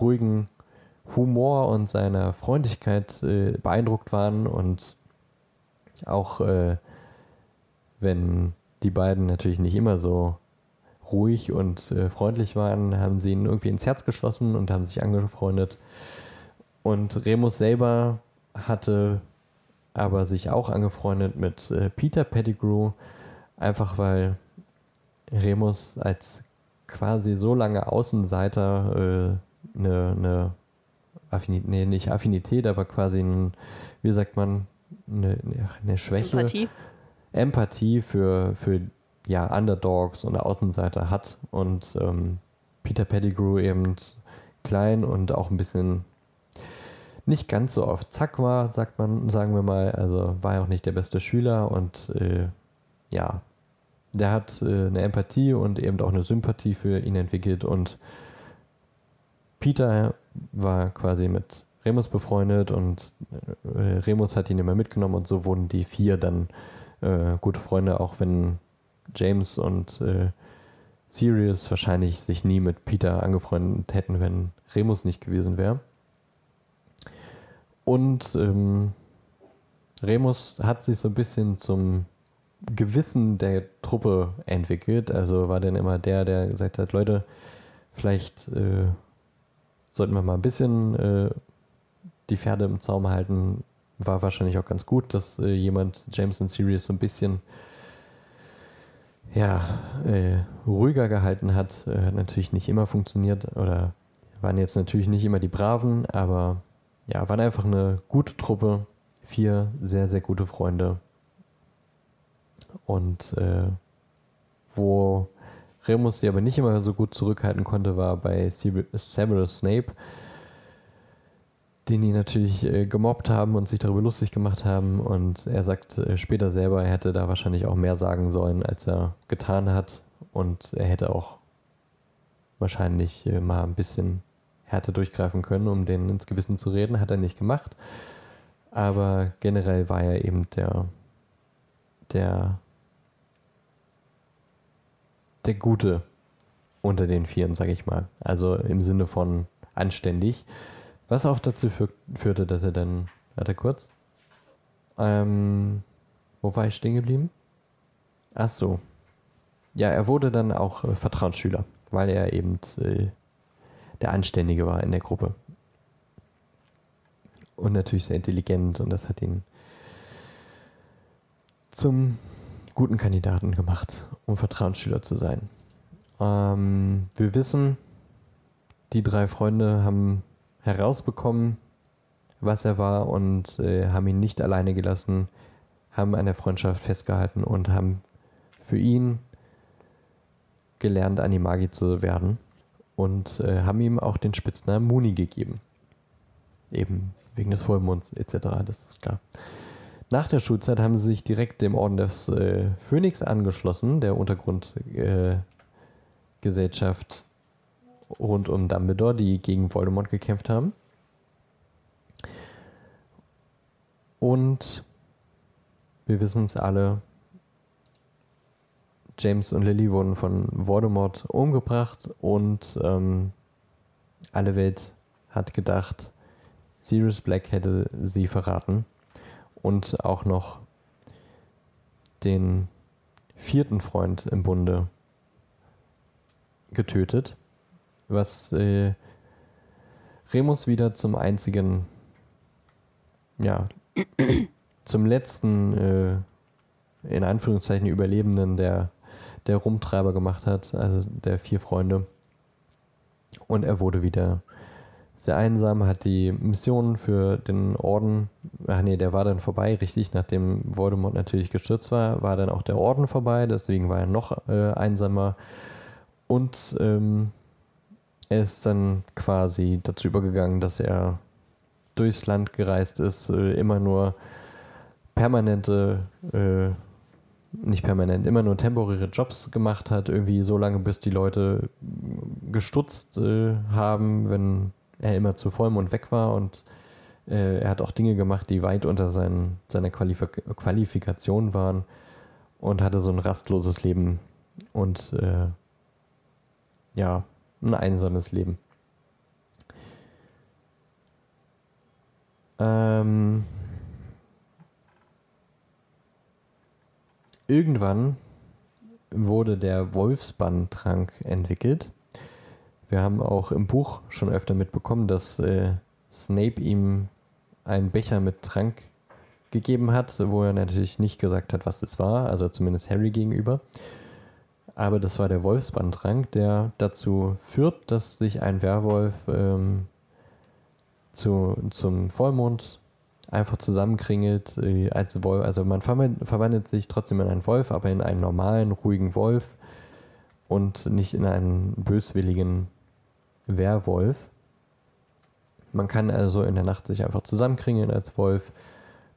ruhigen Humor und seiner Freundlichkeit äh, beeindruckt waren und auch äh, wenn die beiden natürlich nicht immer so ruhig und äh, freundlich waren, haben sie ihn irgendwie ins Herz geschlossen und haben sich angefreundet. Und Remus selber hatte aber sich auch angefreundet mit äh, Peter Pettigrew, einfach weil Remus als quasi so lange Außenseiter äh, eine, eine Affinität, nee, nicht Affinität, aber quasi ein, wie sagt man, eine, eine Schwäche. Empathie. Empathie für, für ja, Underdogs und Außenseiter hat und ähm, Peter Pettigrew eben klein und auch ein bisschen nicht ganz so auf Zack war, sagt man, sagen wir mal. Also war ja auch nicht der beste Schüler und äh, ja, der hat äh, eine Empathie und eben auch eine Sympathie für ihn entwickelt und Peter war quasi mit Remus befreundet und äh, Remus hat ihn immer mitgenommen und so wurden die vier dann äh, gute Freunde, auch wenn James und äh, Sirius wahrscheinlich sich nie mit Peter angefreundet hätten, wenn Remus nicht gewesen wäre. Und ähm, Remus hat sich so ein bisschen zum Gewissen der Truppe entwickelt. Also war dann immer der, der gesagt hat, Leute, vielleicht äh, sollten wir mal ein bisschen äh, die Pferde im Zaum halten. War wahrscheinlich auch ganz gut, dass äh, jemand James und Sirius so ein bisschen ja, äh, ruhiger gehalten hat. Äh, hat natürlich nicht immer funktioniert oder waren jetzt natürlich nicht immer die Braven, aber ja, waren einfach eine gute Truppe. Vier sehr, sehr gute Freunde und äh, wo Remus sie aber nicht immer so gut zurückhalten konnte, war bei Severus Snape, den die natürlich äh, gemobbt haben und sich darüber lustig gemacht haben. Und er sagt äh, später selber, er hätte da wahrscheinlich auch mehr sagen sollen, als er getan hat. Und er hätte auch wahrscheinlich äh, mal ein bisschen härter durchgreifen können, um denen ins Gewissen zu reden. Hat er nicht gemacht. Aber generell war er eben der der der Gute unter den Vieren, sag ich mal. Also im Sinne von anständig. Was auch dazu führte, dass er dann, warte kurz, ähm, wo war ich stehen geblieben? Ach so. Ja, er wurde dann auch äh, Vertrauensschüler, weil er eben äh, der Anständige war in der Gruppe. Und natürlich sehr intelligent und das hat ihn zum guten Kandidaten gemacht, um Vertrauensschüler zu sein. Ähm, wir wissen, die drei Freunde haben herausbekommen, was er war und äh, haben ihn nicht alleine gelassen, haben an der Freundschaft festgehalten und haben für ihn gelernt, Animagi zu werden und äh, haben ihm auch den Spitznamen Muni gegeben. Eben wegen des Vollmonds etc., das ist klar. Nach der Schulzeit haben sie sich direkt dem Orden des äh, Phönix angeschlossen, der Untergrundgesellschaft äh, rund um Dumbledore, die gegen Voldemort gekämpft haben. Und wir wissen es alle, James und Lily wurden von Voldemort umgebracht und ähm, alle Welt hat gedacht, Sirius Black hätte sie verraten und auch noch den vierten Freund im Bunde getötet, was äh, Remus wieder zum einzigen, ja, zum letzten, äh, in Anführungszeichen, Überlebenden der, der Rumtreiber gemacht hat, also der vier Freunde. Und er wurde wieder sehr einsam, hat die Mission für den Orden, ach nee, der war dann vorbei, richtig, nachdem Voldemort natürlich gestürzt war, war dann auch der Orden vorbei, deswegen war er noch äh, einsamer. Und ähm, er ist dann quasi dazu übergegangen, dass er durchs Land gereist ist, äh, immer nur permanente, äh, nicht permanent, immer nur temporäre Jobs gemacht hat, irgendwie so lange, bis die Leute gestutzt äh, haben, wenn er immer zu Vollmond weg war und äh, er hat auch Dinge gemacht, die weit unter seinen, seiner Qualifik Qualifikation waren und hatte so ein rastloses Leben und äh, ja, ein einsames Leben. Ähm, irgendwann wurde der Wolfsbandtrank entwickelt. Wir haben auch im Buch schon öfter mitbekommen, dass äh, Snape ihm einen Becher mit Trank gegeben hat, wo er natürlich nicht gesagt hat, was es war, also zumindest Harry gegenüber. Aber das war der Wolfsbandtrank, der dazu führt, dass sich ein Werwolf ähm, zu, zum Vollmond einfach zusammenkringelt äh, als Wolf. Also man verwandelt sich trotzdem in einen Wolf, aber in einen normalen, ruhigen Wolf und nicht in einen böswilligen Werwolf. Man kann also in der Nacht sich einfach zusammenkringeln als Wolf,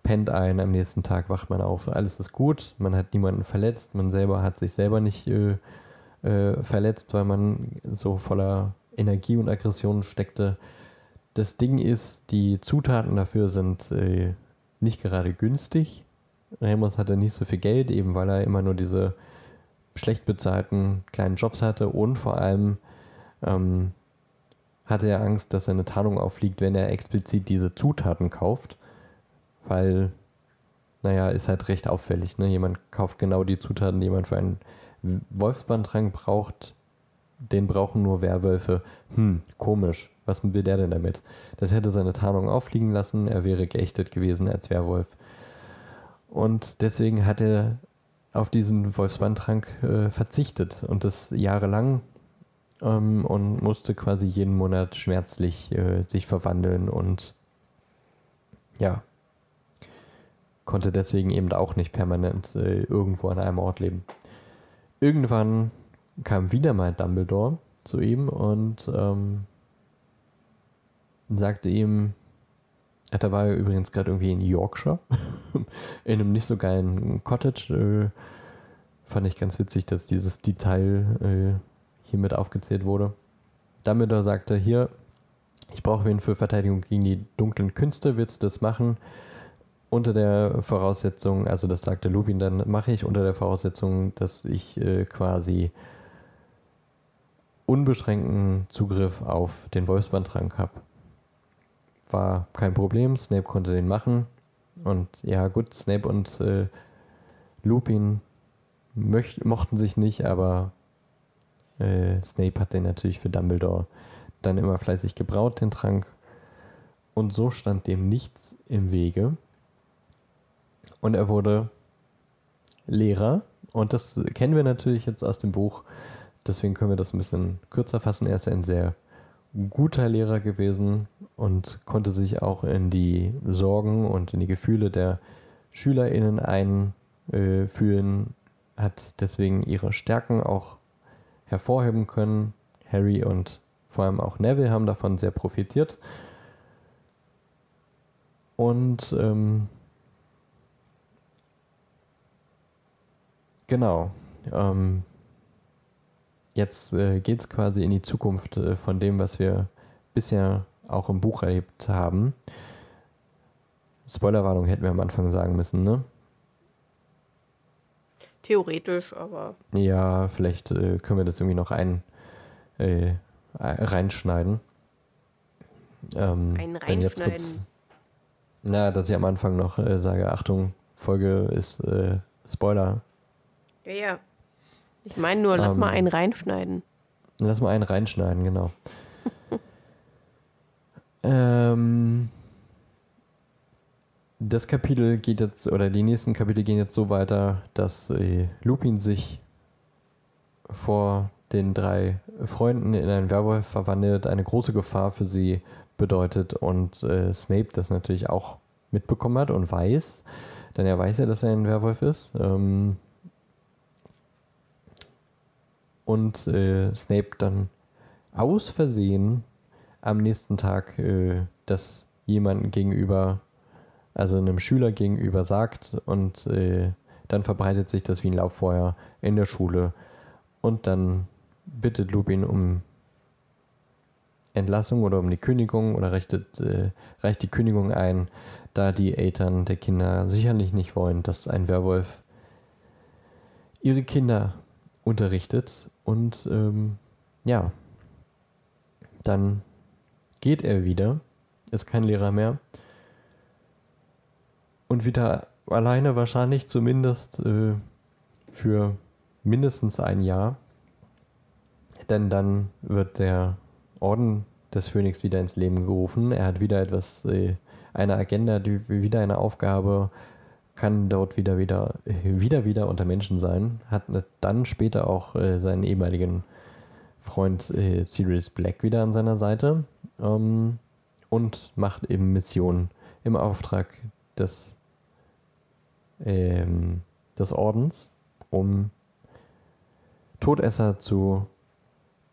pennt ein, am nächsten Tag wacht man auf, alles ist gut, man hat niemanden verletzt, man selber hat sich selber nicht äh, äh, verletzt, weil man so voller Energie und Aggression steckte. Das Ding ist, die Zutaten dafür sind äh, nicht gerade günstig. Remus hatte nicht so viel Geld, eben weil er immer nur diese schlecht bezahlten kleinen Jobs hatte und vor allem ähm, hatte er Angst, dass seine Tarnung auffliegt, wenn er explizit diese Zutaten kauft, weil, naja, ist halt recht auffällig. Ne? Jemand kauft genau die Zutaten, die jemand für einen Wolfsbandtrank braucht. Den brauchen nur Werwölfe. Hm, komisch. Was will der denn damit? Das hätte seine Tarnung auffliegen lassen. Er wäre geächtet gewesen als Werwolf. Und deswegen hat er auf diesen Wolfsbandtrank äh, verzichtet und das jahrelang ähm, und musste quasi jeden Monat schmerzlich äh, sich verwandeln und ja, konnte deswegen eben auch nicht permanent äh, irgendwo an einem Ort leben. Irgendwann kam wieder mal Dumbledore zu ihm und ähm, sagte ihm, da war er übrigens gerade irgendwie in Yorkshire, in einem nicht so geilen Cottage. Äh, fand ich ganz witzig, dass dieses Detail äh, hier aufgezählt wurde. Dumbledore sagte, hier, ich brauche wen für Verteidigung gegen die dunklen Künste, willst du das machen? Unter der Voraussetzung, also das sagte Lupin, dann mache ich unter der Voraussetzung, dass ich äh, quasi unbeschränkten Zugriff auf den Wolfsbandtrank habe. War kein Problem, Snape konnte den machen. Und ja, gut, Snape und äh, Lupin möcht, mochten sich nicht, aber äh, Snape hat den natürlich für Dumbledore dann immer fleißig gebraut, den Trank. Und so stand dem nichts im Wege. Und er wurde Lehrer. Und das kennen wir natürlich jetzt aus dem Buch. Deswegen können wir das ein bisschen kürzer fassen. Er ist ein sehr guter Lehrer gewesen und konnte sich auch in die Sorgen und in die Gefühle der SchülerInnen einfühlen, hat deswegen ihre Stärken auch hervorheben können. Harry und vor allem auch Neville haben davon sehr profitiert. Und ähm, genau. Ähm, jetzt äh, geht es quasi in die Zukunft äh, von dem, was wir bisher auch im Buch erlebt haben. Spoilerwarnung hätten wir am Anfang sagen müssen, ne?
Theoretisch, aber.
Ja, vielleicht äh, können wir das irgendwie noch ein, äh, reinschneiden.
Ähm, ein
denn jetzt wird's, Na, dass ich am Anfang noch äh, sage, Achtung, Folge ist äh, Spoiler.
Ja, ja. Ich meine nur, lass ähm, mal einen reinschneiden.
Lass mal einen reinschneiden, genau. ähm, das Kapitel geht jetzt, oder die nächsten Kapitel gehen jetzt so weiter, dass äh, Lupin sich vor den drei Freunden in einen Werwolf verwandelt, eine große Gefahr für sie bedeutet und äh, Snape das natürlich auch mitbekommen hat und weiß, denn er weiß ja, dass er ein Werwolf ist. Ähm, und äh, Snape dann aus Versehen am nächsten Tag äh, das jemandem gegenüber, also einem Schüler gegenüber sagt und äh, dann verbreitet sich das wie ein Lauffeuer in der Schule. Und dann bittet Lupin um Entlassung oder um die Kündigung oder richtet, äh, reicht die Kündigung ein, da die Eltern der Kinder sicherlich nicht wollen, dass ein Werwolf ihre Kinder unterrichtet und ähm, ja, dann geht er wieder, ist kein Lehrer mehr. Und wieder alleine wahrscheinlich zumindest äh, für mindestens ein Jahr, denn dann wird der Orden des Phönix wieder ins Leben gerufen. Er hat wieder etwas, äh, eine Agenda, die, wieder eine Aufgabe, kann dort wieder, wieder, wieder, wieder unter Menschen sein, hat dann später auch äh, seinen ehemaligen Freund äh, Sirius Black wieder an seiner Seite ähm, und macht eben Missionen im Auftrag des, ähm, des Ordens, um Todesser zu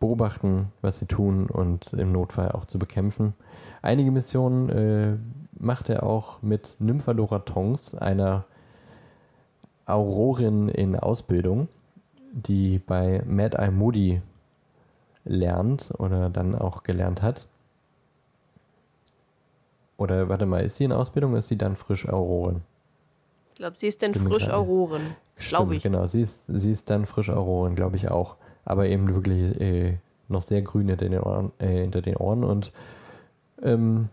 beobachten, was sie tun und im Notfall auch zu bekämpfen. Einige Missionen äh, macht er auch mit Nymphadora Tongs, einer Aurorin in Ausbildung, die bei Mad Eye Moody lernt oder dann auch gelernt hat. Oder warte mal, ist sie in Ausbildung oder ist sie dann frisch Aurorin?
Ich glaube, sie ist dann Bin frisch Aurorin. Glaube ich.
Genau, sie ist, sie ist dann frisch Aurorin, glaube ich auch. Aber eben wirklich äh, noch sehr grün hinter den Ohren, äh, hinter den Ohren und ähm,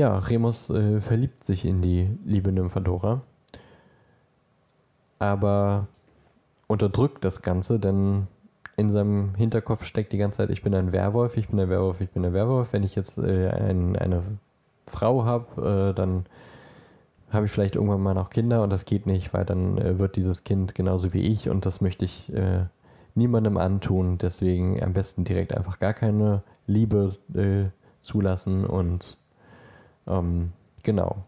ja, Remus äh, verliebt sich in die liebe Nymphadora, aber unterdrückt das Ganze, denn in seinem Hinterkopf steckt die ganze Zeit, ich bin ein Werwolf, ich bin ein Werwolf, ich bin ein Werwolf. Wenn ich jetzt äh, ein, eine Frau habe, äh, dann habe ich vielleicht irgendwann mal noch Kinder und das geht nicht, weil dann äh, wird dieses Kind genauso wie ich und das möchte ich äh, niemandem antun. Deswegen am besten direkt einfach gar keine Liebe äh, zulassen und ähm, genau.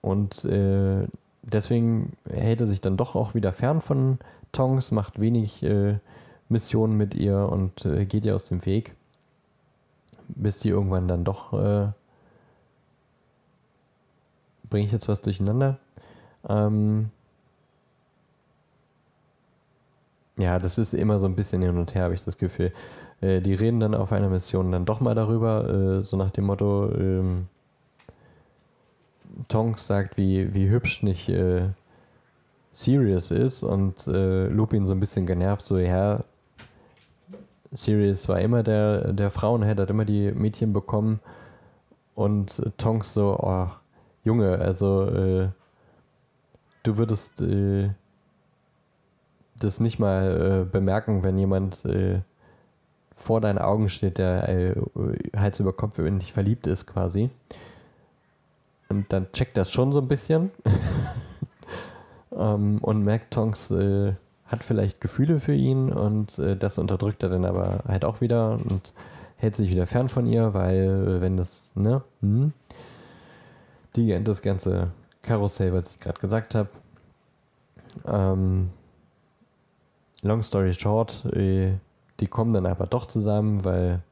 Und äh, deswegen hält er sich dann doch auch wieder fern von Tongs, macht wenig äh, Missionen mit ihr und äh, geht ihr aus dem Weg, bis sie irgendwann dann doch. Äh, Bringe ich jetzt was durcheinander? Ähm, ja, das ist immer so ein bisschen hin und her, habe ich das Gefühl. Äh, die reden dann auf einer Mission dann doch mal darüber, äh, so nach dem Motto, ähm, Tonks sagt, wie, wie hübsch nicht äh, Sirius ist und äh, Lupin so ein bisschen genervt, so, ja, Sirius war immer der, der Frauenhead, hat immer die Mädchen bekommen. Und Tonks so, oh, Junge, also äh, du würdest äh, das nicht mal äh, bemerken, wenn jemand äh, vor deinen Augen steht, der äh, Hals über Kopf in dich verliebt ist quasi. Und dann checkt das schon so ein bisschen. ähm, und merkt, Tonks äh, hat vielleicht Gefühle für ihn und äh, das unterdrückt er dann aber halt auch wieder und hält sich wieder fern von ihr, weil äh, wenn das, ne, hm, die, das ganze Karussell, was ich gerade gesagt habe. Ähm, long story short, äh, die kommen dann aber doch zusammen, weil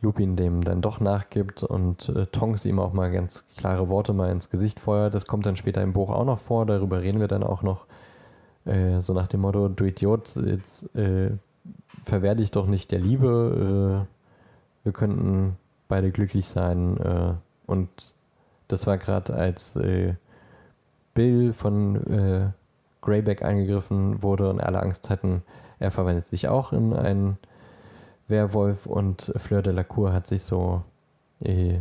Lupin dem dann doch nachgibt und äh, Tonks ihm auch mal ganz klare Worte mal ins Gesicht feuert. Das kommt dann später im Buch auch noch vor, darüber reden wir dann auch noch. Äh, so nach dem Motto, du Idiot, jetzt äh, verwehr dich doch nicht der Liebe, äh, wir könnten beide glücklich sein. Äh, und das war gerade als äh, Bill von äh, Greyback angegriffen wurde und alle Angst hatten, er verwandelt sich auch in einen Werwolf und Fleur de la Cour hat sich so äh,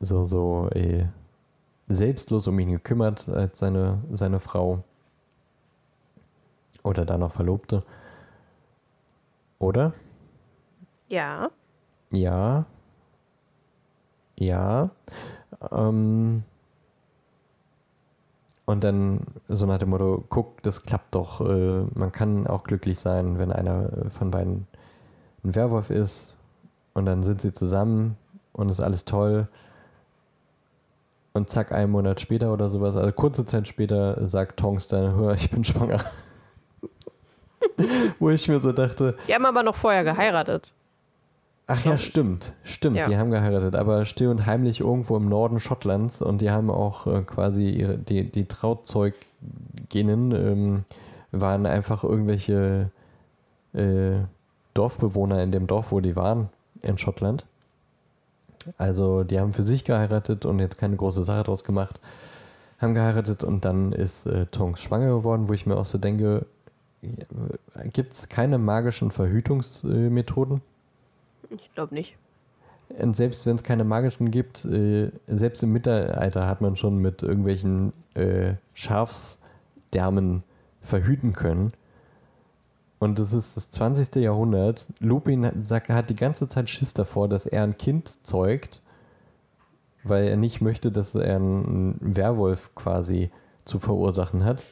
so so äh, selbstlos um ihn gekümmert als seine, seine Frau. Oder da noch Verlobte. Oder?
Ja.
Ja. Ja. Ähm, und dann so nach dem Motto, guck, das klappt doch. Äh, man kann auch glücklich sein, wenn einer von beiden ein Werwolf ist. Und dann sind sie zusammen und ist alles toll. Und zack, einen Monat später oder sowas, also kurze Zeit später, sagt Tonks dann, hör, ich bin schwanger. Wo ich mir so dachte.
Die haben aber noch vorher geheiratet.
Ach ja, stimmt. Stimmt, ja. die haben geheiratet, aber still und heimlich irgendwo im Norden Schottlands und die haben auch äh, quasi ihre, die, die Trauzeuginnen ähm, waren einfach irgendwelche äh, Dorfbewohner in dem Dorf, wo die waren, in Schottland. Also die haben für sich geheiratet und jetzt keine große Sache draus gemacht. Haben geheiratet und dann ist äh, Tonks schwanger geworden, wo ich mir auch so denke, gibt es keine magischen Verhütungsmethoden?
Ich glaube nicht.
Und selbst wenn es keine magischen gibt, äh, selbst im Mittelalter hat man schon mit irgendwelchen äh, Schafsdärmen verhüten können. Und das ist das 20. Jahrhundert. Lupin hat, hat die ganze Zeit Schiss davor, dass er ein Kind zeugt, weil er nicht möchte, dass er einen Werwolf quasi zu verursachen hat.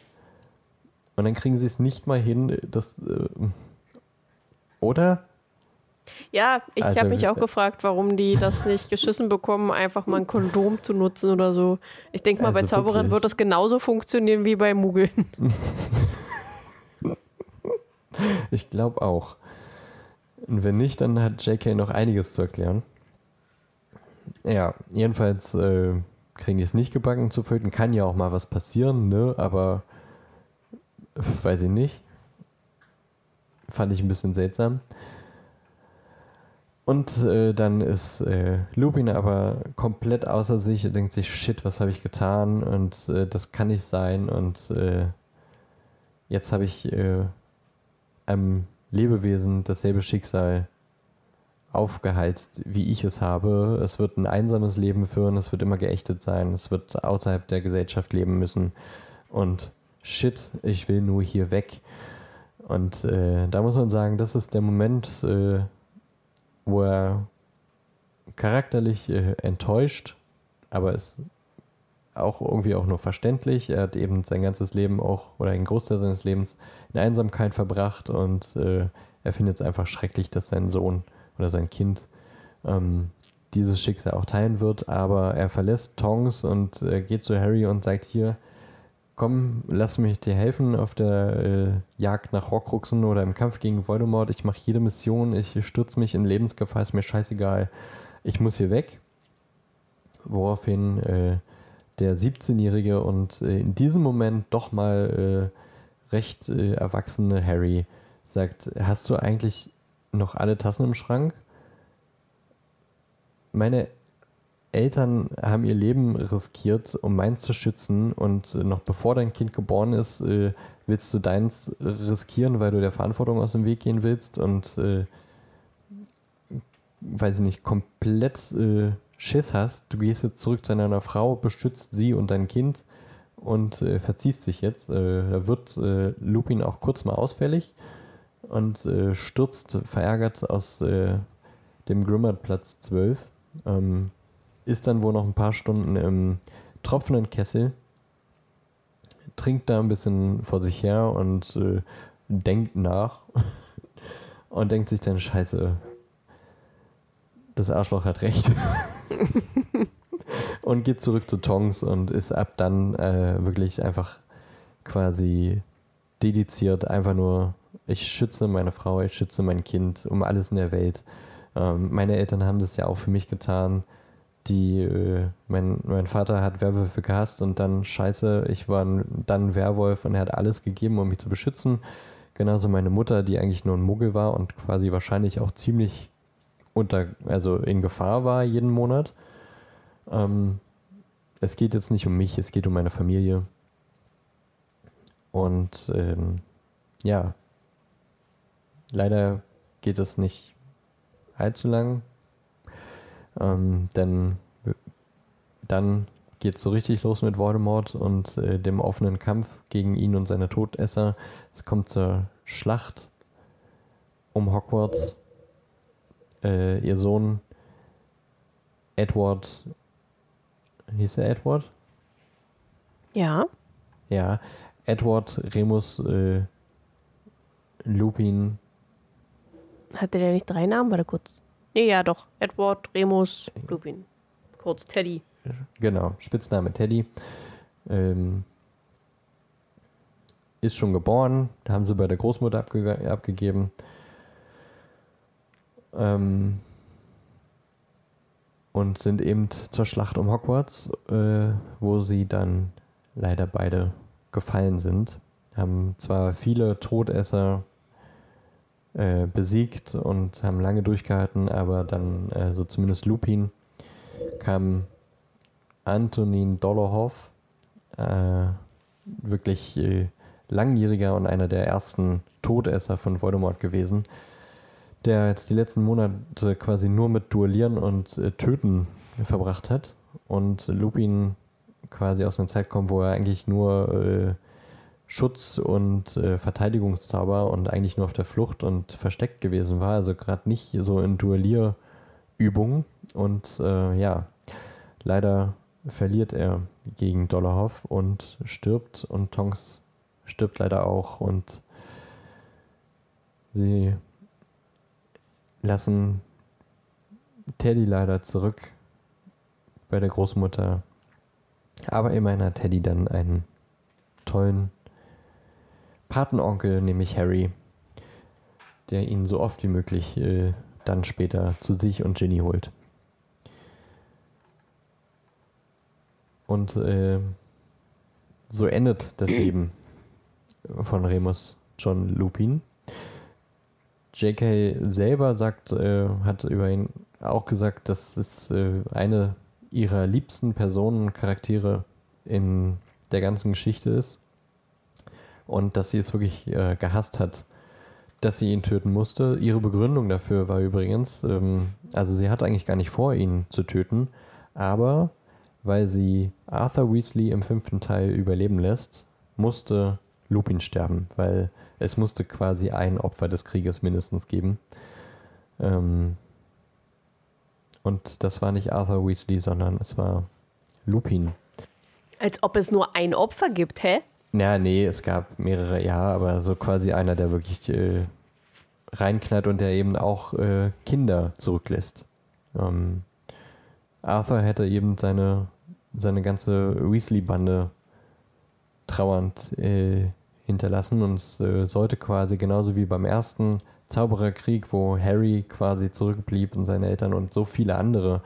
Und dann kriegen sie es nicht mal hin, dass. Äh, oder?
Ja, ich also, habe mich auch gefragt, warum die das nicht geschissen bekommen, einfach mal ein Kondom zu nutzen oder so. Ich denke mal, also bei Zauberern wirklich. wird das genauso funktionieren wie bei Muggeln.
Ich glaube auch. Und wenn nicht, dann hat JK noch einiges zu erklären. Ja, jedenfalls äh, kriegen die es nicht gebacken zu föten. Kann ja auch mal was passieren, ne? Aber weiß ich nicht. Fand ich ein bisschen seltsam. Und äh, dann ist äh, Lupin aber komplett außer sich und denkt sich, shit, was habe ich getan? Und äh, das kann nicht sein. Und äh, jetzt habe ich äh, einem Lebewesen dasselbe Schicksal aufgeheizt, wie ich es habe. Es wird ein einsames Leben führen, es wird immer geächtet sein, es wird außerhalb der Gesellschaft leben müssen. Und shit, ich will nur hier weg. Und äh, da muss man sagen, das ist der Moment, äh, wo er charakterlich äh, enttäuscht, aber es auch irgendwie auch nur verständlich. Er hat eben sein ganzes Leben auch oder einen Großteil seines Lebens in Einsamkeit verbracht und äh, er findet es einfach schrecklich, dass sein Sohn oder sein Kind ähm, dieses Schicksal auch teilen wird. Aber er verlässt Tongs und äh, geht zu Harry und sagt hier, komm, lass mich dir helfen auf der äh, Jagd nach Horcruxen oder im Kampf gegen Voldemort. Ich mache jede Mission, ich stürze mich in Lebensgefahr, ist mir scheißegal. Ich muss hier weg. Woraufhin äh, der 17-jährige und äh, in diesem Moment doch mal äh, recht äh, erwachsene Harry sagt, hast du eigentlich noch alle Tassen im Schrank? Meine Eltern haben ihr Leben riskiert, um meins zu schützen und äh, noch bevor dein Kind geboren ist, äh, willst du deins riskieren, weil du der Verantwortung aus dem Weg gehen willst und äh, weiß ich nicht, komplett äh, Schiss hast. Du gehst jetzt zurück zu deiner Frau, beschützt sie und dein Kind und äh, verziehst dich jetzt. Äh, da wird Lupin auch kurz mal ausfällig und stürzt verärgert aus dem Grimmert-Platz 12. Ähm, ist dann wohl noch ein paar Stunden im tropfenden Kessel, trinkt da ein bisschen vor sich her und äh, denkt nach und denkt sich dann, scheiße, das Arschloch hat recht. und geht zurück zu Tongs und ist ab dann äh, wirklich einfach quasi dediziert, einfach nur, ich schütze meine Frau, ich schütze mein Kind um alles in der Welt. Ähm, meine Eltern haben das ja auch für mich getan. Die, äh, mein, mein Vater hat Werwölfe gehasst und dann scheiße, ich war dann Werwolf und er hat alles gegeben, um mich zu beschützen. Genauso meine Mutter, die eigentlich nur ein Muggel war und quasi wahrscheinlich auch ziemlich unter, also in Gefahr war jeden Monat. Ähm, es geht jetzt nicht um mich, es geht um meine Familie. Und ähm, ja, leider geht es nicht allzu lang. Ähm, denn dann geht es so richtig los mit Voldemort und äh, dem offenen Kampf gegen ihn und seine Todesser. Es kommt zur Schlacht um Hogwarts. Äh, ihr Sohn Edward, hieß er Edward?
Ja.
Ja, Edward Remus äh, Lupin
hatte der nicht drei Namen? Warte kurz. Nee, ja, doch. Edward, Remus, Lupin. Kurz Teddy.
Genau, Spitzname Teddy. Ähm, ist schon geboren, haben sie bei der Großmutter abge abgegeben. Ähm, und sind eben zur Schlacht um Hogwarts, äh, wo sie dann leider beide gefallen sind. Haben zwar viele Todesser äh, besiegt und haben lange durchgehalten, aber dann, äh, so zumindest Lupin, kam Antonin Dolohov, äh, wirklich äh, langjähriger und einer der ersten Todesser von Voldemort gewesen, der jetzt die letzten Monate quasi nur mit Duellieren und äh, Töten verbracht hat und Lupin quasi aus einer Zeit kommt, wo er eigentlich nur Schutz- und äh, Verteidigungszauber und eigentlich nur auf der Flucht und versteckt gewesen war. Also gerade nicht so in Duellierübungen. Und äh, ja, leider verliert er gegen Dollarhoff und stirbt. Und Tonks stirbt leider auch. Und sie lassen Teddy leider zurück bei der Großmutter. Aber immerhin hat Teddy dann einen tollen Patenonkel, nämlich Harry, der ihn so oft wie möglich äh, dann später zu sich und Ginny holt. Und äh, so endet das Leben von Remus John Lupin. J.K. selber sagt, äh, hat über ihn auch gesagt, dass es äh, eine ihrer liebsten Personen, Charaktere in der ganzen Geschichte ist und dass sie es wirklich äh, gehasst hat, dass sie ihn töten musste. Ihre Begründung dafür war übrigens, ähm, also sie hatte eigentlich gar nicht vor, ihn zu töten, aber weil sie Arthur Weasley im fünften Teil überleben lässt, musste Lupin sterben, weil es musste quasi ein Opfer des Krieges mindestens geben. Ähm, und das war nicht Arthur Weasley, sondern es war Lupin.
Als ob es nur ein Opfer gibt, hä?
Ja, nee, es gab mehrere, ja, aber so quasi einer, der wirklich äh, reinknallt und der eben auch äh, Kinder zurücklässt. Ähm, Arthur hätte eben seine, seine ganze Weasley-Bande trauernd äh, hinterlassen und es äh, sollte quasi genauso wie beim ersten Zaubererkrieg, wo Harry quasi zurückblieb und seine Eltern und so viele andere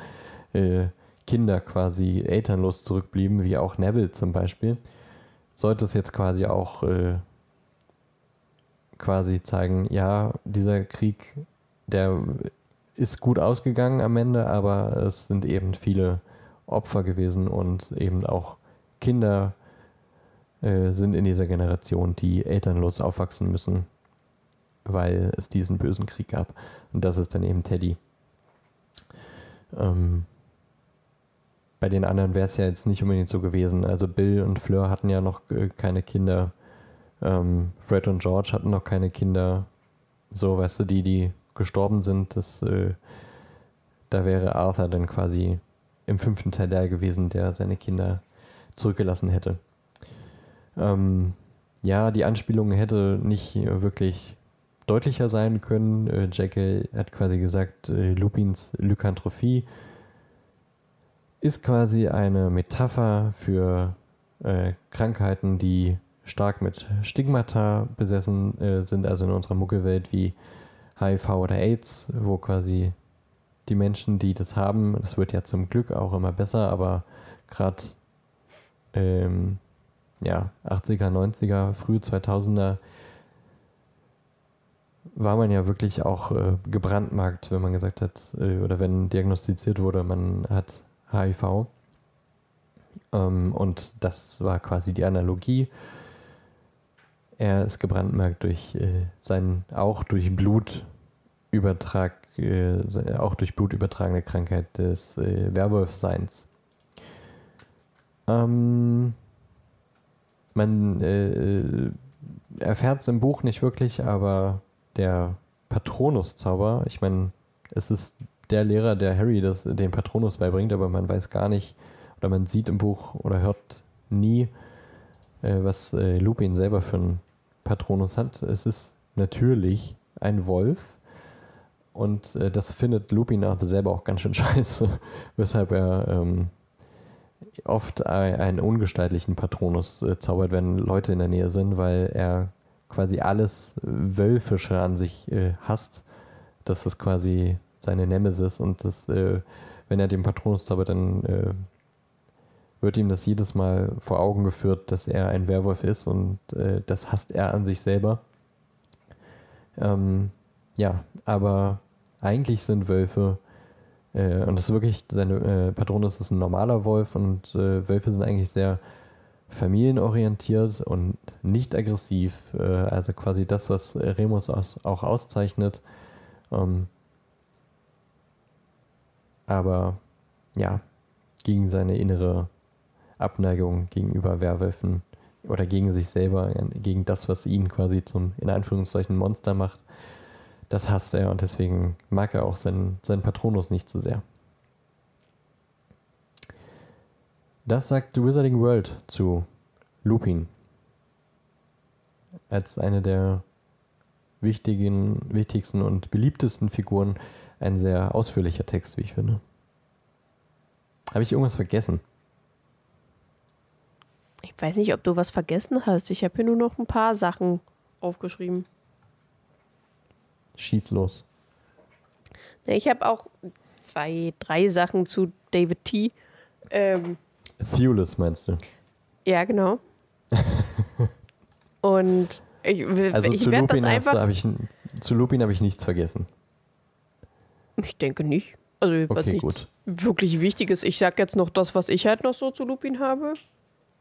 äh, Kinder quasi elternlos zurückblieben, wie auch Neville zum Beispiel sollte es jetzt quasi auch äh, quasi zeigen, ja, dieser Krieg, der ist gut ausgegangen am Ende, aber es sind eben viele Opfer gewesen und eben auch Kinder äh, sind in dieser Generation, die elternlos aufwachsen müssen, weil es diesen bösen Krieg gab. Und das ist dann eben Teddy. Ähm, bei den anderen wäre es ja jetzt nicht unbedingt so gewesen. Also Bill und Fleur hatten ja noch äh, keine Kinder. Ähm, Fred und George hatten noch keine Kinder. So, weißt du, die, die gestorben sind, das, äh, da wäre Arthur dann quasi im fünften Teil der gewesen, der seine Kinder zurückgelassen hätte. Ähm, ja, die Anspielung hätte nicht wirklich deutlicher sein können. Äh, Jackie hat quasi gesagt, äh, Lupins Lykantrophie ist quasi eine Metapher für äh, Krankheiten, die stark mit Stigmata besessen äh, sind, also in unserer Muggelwelt wie HIV oder AIDS, wo quasi die Menschen, die das haben, das wird ja zum Glück auch immer besser, aber gerade ähm, ja, 80er, 90er, früh 2000er war man ja wirklich auch äh, gebrandmarkt, wenn man gesagt hat, äh, oder wenn diagnostiziert wurde, man hat HIV. Ähm, und das war quasi die Analogie. Er ist gebrandmarkt durch äh, seinen, auch durch Blutübertrag, äh, auch durch Blut übertragene Krankheit des äh, Werwolfseins. Ähm, man äh, erfährt es im Buch nicht wirklich, aber der Patronus-Zauber, ich meine, es ist der Lehrer, der Harry das, den Patronus beibringt, aber man weiß gar nicht, oder man sieht im Buch oder hört nie, äh, was äh, Lupin selber für einen Patronus hat. Es ist natürlich ein Wolf. Und äh, das findet Lupin auch selber auch ganz schön scheiße, weshalb er ähm, oft einen ungestaltlichen Patronus äh, zaubert, wenn Leute in der Nähe sind, weil er quasi alles Wölfische an sich äh, hasst. Das ist quasi seine Nemesis und das, äh, wenn er den Patronus zaubert, dann äh, wird ihm das jedes Mal vor Augen geführt, dass er ein Werwolf ist und äh, das hasst er an sich selber. Ähm, ja, aber eigentlich sind Wölfe äh, und das ist wirklich, seine äh, Patronus ist ein normaler Wolf und äh, Wölfe sind eigentlich sehr familienorientiert und nicht aggressiv. Äh, also quasi das, was Remus auch auszeichnet. Ähm, aber ja, gegen seine innere Abneigung gegenüber Werwölfen oder gegen sich selber, gegen das, was ihn quasi zum in Anführungszeichen Monster macht, das hasst er und deswegen mag er auch seinen, seinen Patronus nicht so sehr. Das sagt The Wizarding World zu Lupin. Als eine der wichtigen, wichtigsten und beliebtesten Figuren ein sehr ausführlicher Text, wie ich finde. Habe ich irgendwas vergessen?
Ich weiß nicht, ob du was vergessen hast. Ich habe hier nur noch ein paar Sachen aufgeschrieben.
Schieß los.
Ich habe auch zwei, drei Sachen zu David T. Ähm,
Thewlis meinst du?
Ja, genau. Und ich,
also ich werde das einfach... Ich, zu Lupin habe ich nichts vergessen.
Ich denke nicht. Also was okay, nichts wirklich Wichtiges. Ich sage jetzt noch das, was ich halt noch so zu Lupin habe.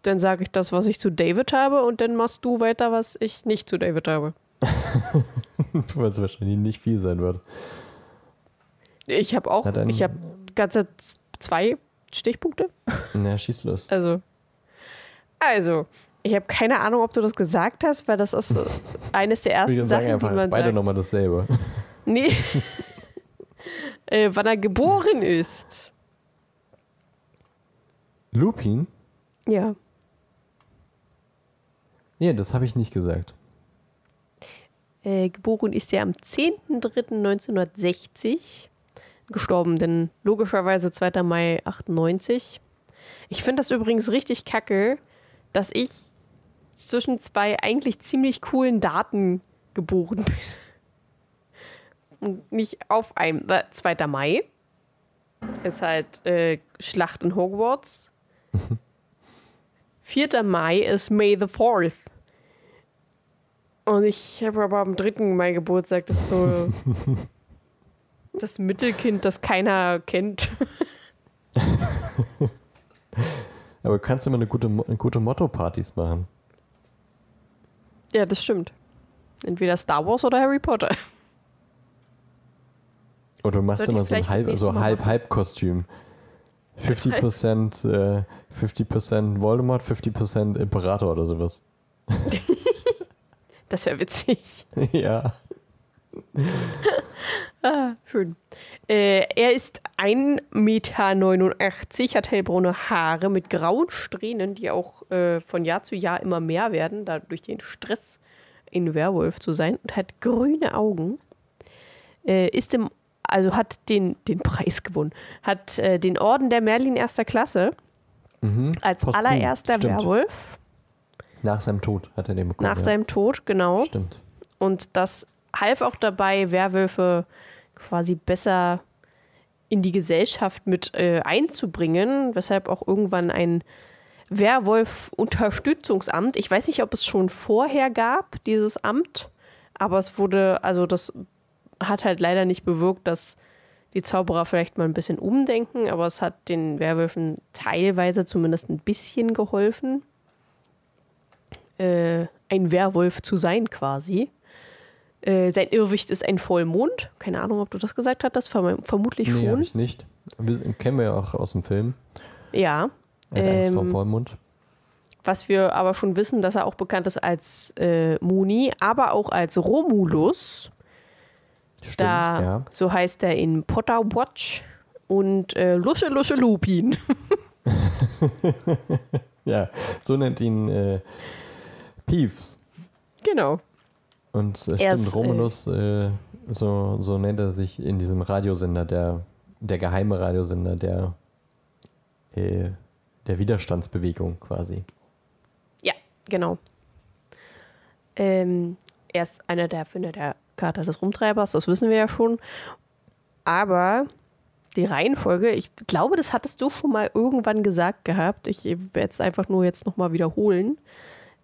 Dann sage ich das, was ich zu David habe und dann machst du weiter, was ich nicht zu David habe.
was wahrscheinlich nicht viel sein wird.
Ich habe auch, ich habe ganze zwei Stichpunkte.
Na, schieß los.
Also, also, ich habe keine Ahnung, ob du das gesagt hast, weil das ist eines der ersten Sachen,
einfach
die man
beide
sagt.
nochmal dasselbe.
Nee. äh, wann er geboren ist.
Lupin?
Ja.
Nee, das habe ich nicht gesagt.
Äh, geboren ist er am 10.03.1960. Gestorben, denn logischerweise 2. Mai 98. Ich finde das übrigens richtig kacke, dass ich zwischen zwei eigentlich ziemlich coolen Daten geboren bin. Und nicht auf einem. 2. Äh, Mai ist halt äh, Schlacht in Hogwarts. 4. Mai ist May the 4th. Und ich habe aber am 3. Mai Geburtstag. Das ist so das Mittelkind, das keiner kennt.
Aber du kannst immer eine gute, Mo- gute Motto-Partys machen.
Ja, das stimmt. Entweder Star Wars oder Harry Potter.
Oder du machst immer so ein halb, so halb halb Kostüm. 50% äh, 50% Voldemort, 50% Imperator oder sowas.
Das wäre witzig.
ja.
Ah, schön. Äh, er ist 1,89 Meter, hat hellbraune Haare mit grauen Strähnen, die auch äh, von Jahr zu Jahr immer mehr werden, da durch den Stress ein Werwolf zu sein und hat grüne Augen. Äh, ist im, also hat den, den Preis gewonnen, hat äh, den Orden der Merlin erster Klasse
Mhm.
als
Posthum,
allererster
stimmt.
Werwolf
Nach seinem Tod hat er den bekommen.
nach
ja.
seinem Tod, genau.
Stimmt.
Und das half auch dabei, Werwölfe quasi besser in die Gesellschaft mit äh, einzubringen, weshalb auch irgendwann ein Werwolf-Unterstützungsamt, ich weiß nicht, ob es schon vorher gab, dieses Amt, aber es wurde, also das hat halt leider nicht bewirkt, dass die Zauberer vielleicht mal ein bisschen umdenken, aber es hat den Werwölfen teilweise zumindest ein bisschen geholfen, äh, ein Werwolf zu sein quasi. Äh, sein Irrwicht ist ein Vollmond. Keine Ahnung, ob du das gesagt hattest. Verm vermutlich
Nee,
schon.
ich nicht. Wir, kennen wir ja auch aus dem Film.
Ja.
Er hat Angst vor
Ähm,
Vollmond.
Was wir aber schon wissen, dass er auch bekannt ist als äh, Muni, aber auch als Romulus.
Stimmt,
Da,
ja.
So heißt er in Potter Watch. Und äh, Lusche Lusche Lupin.
Ja, so nennt ihn äh, Peeves.
genau.
Und äh, stimmt,
ist, äh,
Romulus, äh, so, so nennt er sich in diesem Radiosender, der, der geheime Radiosender der, äh, der Widerstandsbewegung quasi.
Ja, genau. Ähm, er ist einer der Erfinder der Karte des Rumtreibers, das wissen wir ja schon. Aber die Reihenfolge, ich glaube, das hattest du schon mal irgendwann gesagt gehabt. Ich werde es einfach nur jetzt nochmal wiederholen.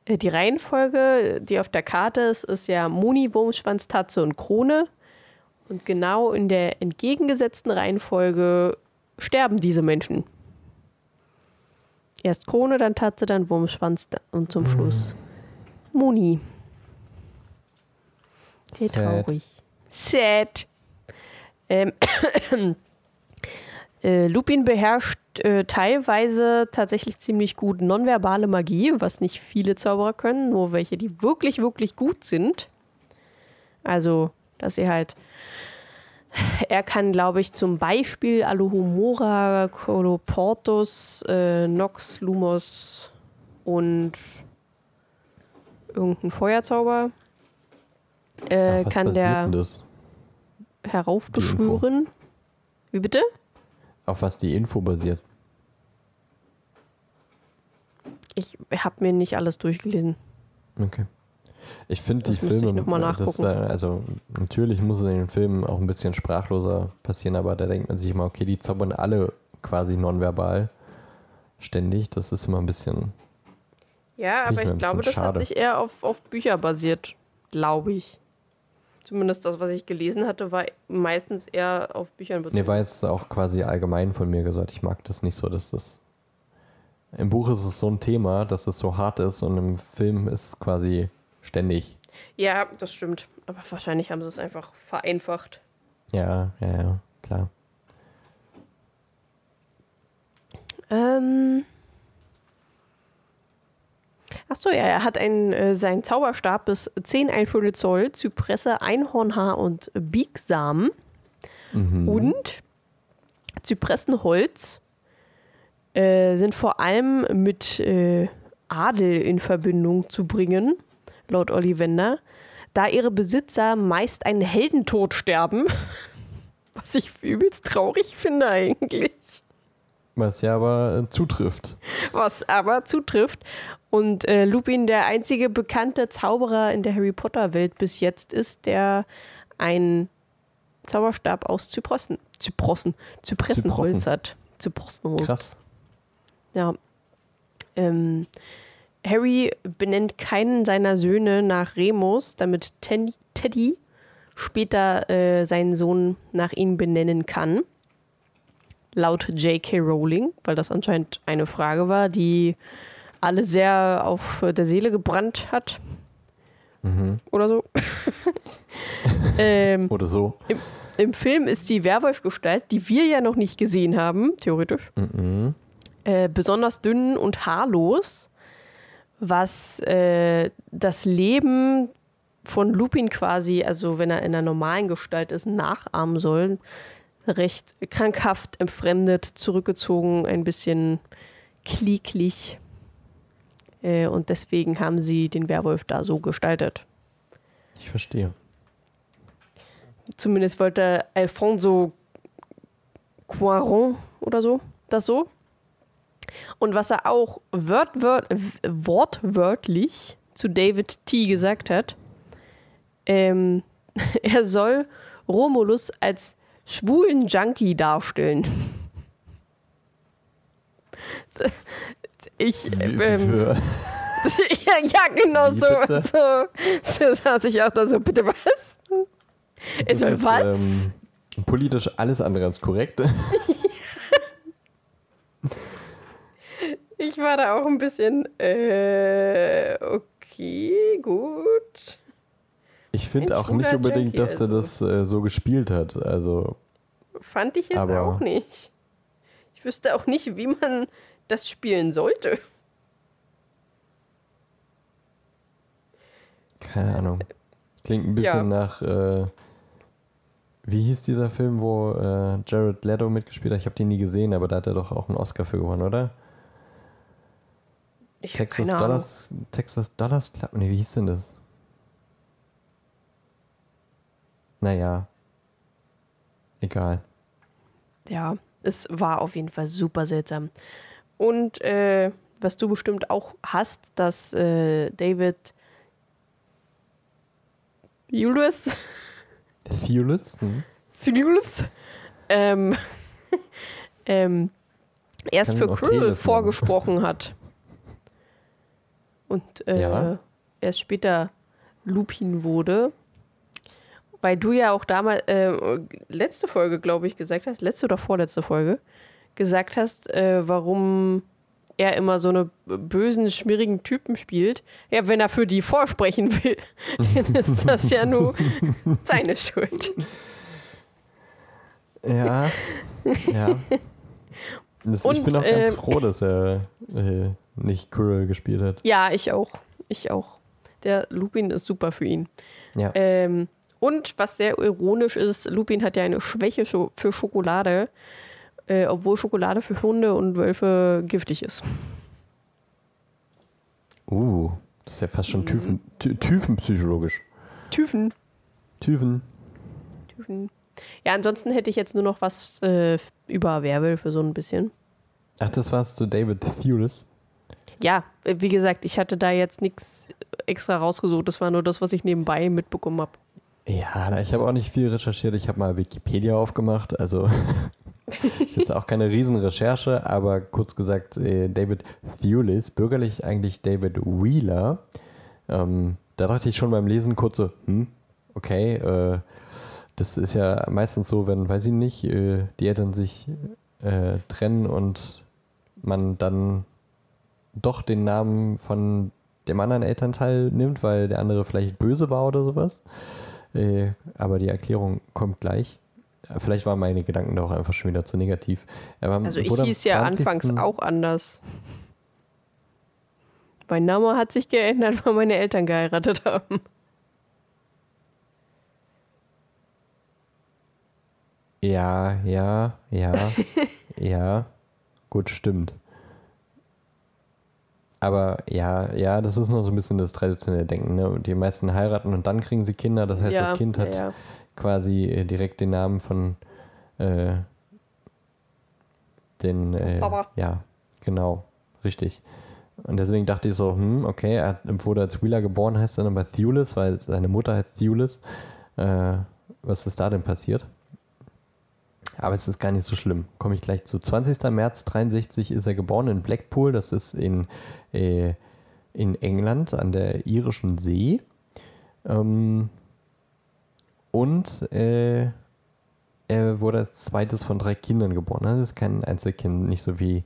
Äh, Die Reihenfolge, die auf der Karte ist, ist ja Moni, Wurmschwanz, Tatze und Krone. Und genau in der entgegengesetzten Reihenfolge sterben diese Menschen. Erst Krone, dann Tatze, dann Wurmschwanz und zum Schluss Moni. Sehr
Sad.
traurig. Sad. Ähm, äh, Lupin beherrscht äh, teilweise tatsächlich ziemlich gut nonverbale Magie, was nicht viele Zauberer können, nur welche, die wirklich, wirklich gut sind. Also, dass sie halt. Er kann, glaube ich, zum Beispiel Alohomora, Coloportus, äh, Nox, Lumos und irgendein Feuerzauber. Äh,
was
kann der
das?
heraufbeschwören. Wie bitte?
Auf was die Info basiert?
Ich habe mir nicht alles durchgelesen.
Okay. Ich finde die
Das müsste ich
Filme,
noch mal
das,
nachgucken.
äh, also natürlich muss es in den Filmen auch ein bisschen sprachloser passieren, aber da denkt man sich immer, okay, die zaubern alle quasi nonverbal ständig. Das ist immer ein bisschen.
Ja, aber
ich
glaube, das hat sich eher auf, auf Bücher basiert. Glaube ich. Zumindest das, was ich gelesen hatte, war meistens eher auf Büchern bezogen.
Nee, war jetzt auch quasi allgemein von mir gesagt. Ich mag das nicht so, dass das. Im Buch ist es so ein Thema, dass es so hart ist und im Film ist es quasi ständig.
Ja, das stimmt. Aber wahrscheinlich haben sie es einfach vereinfacht.
Ja, ja, ja, klar.
Ähm. Achso, ja, er hat einen, äh, seinen Zauberstab bis 10 ein Viertel Zoll, Zypresse, Einhornhaar und Biegsamen.
Mhm.
Und Zypressenholz äh, sind vor allem mit äh, Adel in Verbindung zu bringen, laut Ollivander, da ihre Besitzer meist einen Heldentod sterben. Was ich übelst traurig finde eigentlich.
Was ja aber äh, zutrifft.
Was aber zutrifft. Und äh, Lupin der einzige bekannte Zauberer in der Harry Potter-Welt bis jetzt ist, der einen Zauberstab aus Zyprossen, Zyprossen, Zypressenholz
Zyprossen.
hat. Zypressenholz.
Krass.
Ja. Ähm, Harry benennt keinen seiner Söhne nach Remus, damit Ten Teddy später äh, seinen Sohn nach ihm benennen kann. Laut J.K. Rowling, weil das anscheinend eine Frage war, die alle sehr auf der Seele gebrannt hat.
Mhm.
Oder so. ähm,
Oder so.
im, Im Film ist die Werwolf-Gestalt, die wir ja noch nicht gesehen haben, theoretisch,
Mhm.
äh, besonders dünn und haarlos, was äh, das Leben von Lupin quasi, also wenn er in einer normalen Gestalt ist, nachahmen soll. Recht krankhaft, entfremdet, zurückgezogen, ein bisschen klicklich. Äh, und deswegen haben sie den Werwolf da so gestaltet.
Ich verstehe.
Zumindest wollte Alfonso Cuaron oder so das so. Und was er auch wört, wört, wortwörtlich zu David T. gesagt hat, ähm, er soll Romulus als schwulen Junkie darstellen. Ich, ähm, ja, ja, genau
Wie
so,
bitte?
so. So saß ich auch da so, bitte was? Er
das
soll
ist,
was?
ähm, politisch alles andere als korrekt.
Ich war da auch ein bisschen, äh, okay, gut.
Ich finde auch nicht unbedingt,
Junkie,
dass er das äh, so gespielt hat. Also,
Fand ich jetzt
Aber-
auch nicht. Ich wüsste auch nicht, wie man das spielen sollte.
keine Ahnung. Klingt ein bisschen
Ja.
nach, äh, wie hieß dieser Film, wo äh, Jared Leto mitgespielt hat? Ich habe den nie gesehen, aber da hat er doch auch einen Oscar für gewonnen, oder?
Ich
Texas. Dollars, Texas Dollars Club? Nee, wie hieß denn das? Naja. Egal.
Ja, es war auf jeden Fall super seltsam. Und äh, was du bestimmt auch hast, dass äh, David Julius
Thewlis? Hm?
Julius ähm, ähm, erst für Krill vorgesprochen hat. Und äh,
Ja.
erst später Lupin wurde. Weil du ja auch damals, äh, letzte Folge, glaube ich, gesagt hast, letzte oder vorletzte Folge, gesagt hast, äh, warum er immer so eine bösen, schmierigen Typen spielt. Ja, wenn er für die vorsprechen will, dann ist das ja nur seine Schuld.
Ja. ja. Das, ich
Und,
bin auch ganz
ähm,
froh, dass er äh, nicht Krill gespielt hat.
Ja, ich auch. Ich auch. Der Lupin ist super für ihn.
Ja.
Ähm, und was sehr ironisch ist, Lupin hat ja eine Schwäche für Schokolade, äh, obwohl Schokolade für Hunde und Wölfe giftig ist.
Uh, das ist ja fast schon Typen, Ty- Typenpsychologisch.
Typen.
Typen.
Typen. Ja, ansonsten hätte ich jetzt nur noch was äh, über Werwölfe so ein bisschen.
Ach, das war's zu David Thewlis.
Ja, äh, wie gesagt, ich hatte da jetzt nichts extra rausgesucht. Das war nur das, was ich nebenbei mitbekommen habe.
Ja, ich habe auch nicht viel recherchiert. Ich habe mal Wikipedia aufgemacht. Also ich habe auch keine Riesenrecherche, aber kurz gesagt, äh, David Thewlis, bürgerlich eigentlich David Wheeler. Ähm, da dachte ich schon beim Lesen kurz so, hm, okay, äh, das ist ja meistens so, wenn, weiß ich nicht, äh, die Eltern sich äh, trennen und man dann doch den Namen von dem anderen Elternteil nimmt, weil der andere vielleicht böse war oder sowas. Äh, aber die Erklärung kommt gleich. Vielleicht waren meine Gedanken da auch einfach schon wieder zu negativ. Er war-
Also ich hieß ja
20.
anfangs auch anders. Mein Name hat sich geändert, weil meine Eltern geheiratet haben.
Ja, ja, ja, ja. Gut, stimmt. Aber ja, ja, das ist noch so ein bisschen das traditionelle Denken. Ne? Die meisten heiraten und dann kriegen sie Kinder. Das heißt,
ja,
das Kind hat
ja,
quasi äh, direkt den Namen von äh, den äh,
Papa.
ja genau richtig und deswegen dachte ich so hm okay er wurde als Wheeler geboren heißt dann aber Thewlis weil seine Mutter heißt Thewlis äh, was ist da denn passiert aber es ist gar nicht so schlimm komme ich gleich zu 20. März 63 ist er geboren in Blackpool das ist in äh, in England an der irischen See ähm, und äh, er wurde als zweites von drei Kindern geboren. Das ist kein Einzelkind, nicht so wie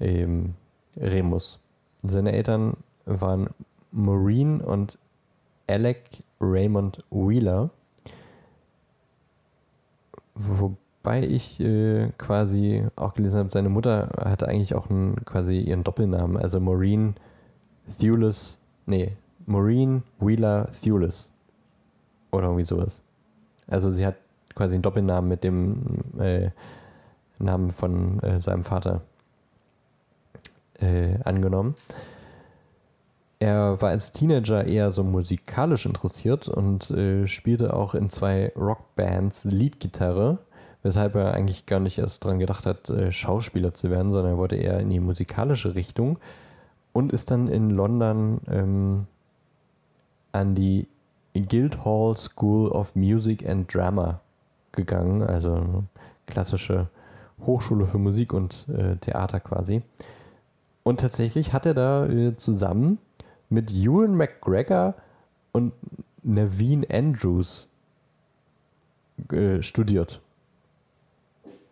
ähm, Remus. Seine Eltern waren Maureen und Alec Raymond Wheeler. Wobei ich äh, quasi auch gelesen habe, seine Mutter hatte eigentlich auch einen, quasi ihren Doppelnamen, also Maureen Thewlis, nee, Maureen Wheeler Thewlis. Oder irgendwie sowas. Also sie hat quasi einen Doppelnamen mit dem äh, Namen von äh, seinem Vater äh, angenommen. Er war als Teenager eher so musikalisch interessiert und äh, spielte auch in zwei Rockbands Leadgitarre, weshalb er eigentlich gar nicht erst daran gedacht hat, äh, Schauspieler zu werden, sondern er wollte eher in die musikalische Richtung und ist dann in London ähm, an die Guildhall School of Music and Drama gegangen, also klassische Hochschule für Musik und äh, Theater quasi. Und tatsächlich hat er da äh, zusammen mit Ewan McGregor und Naveen Andrews äh, studiert.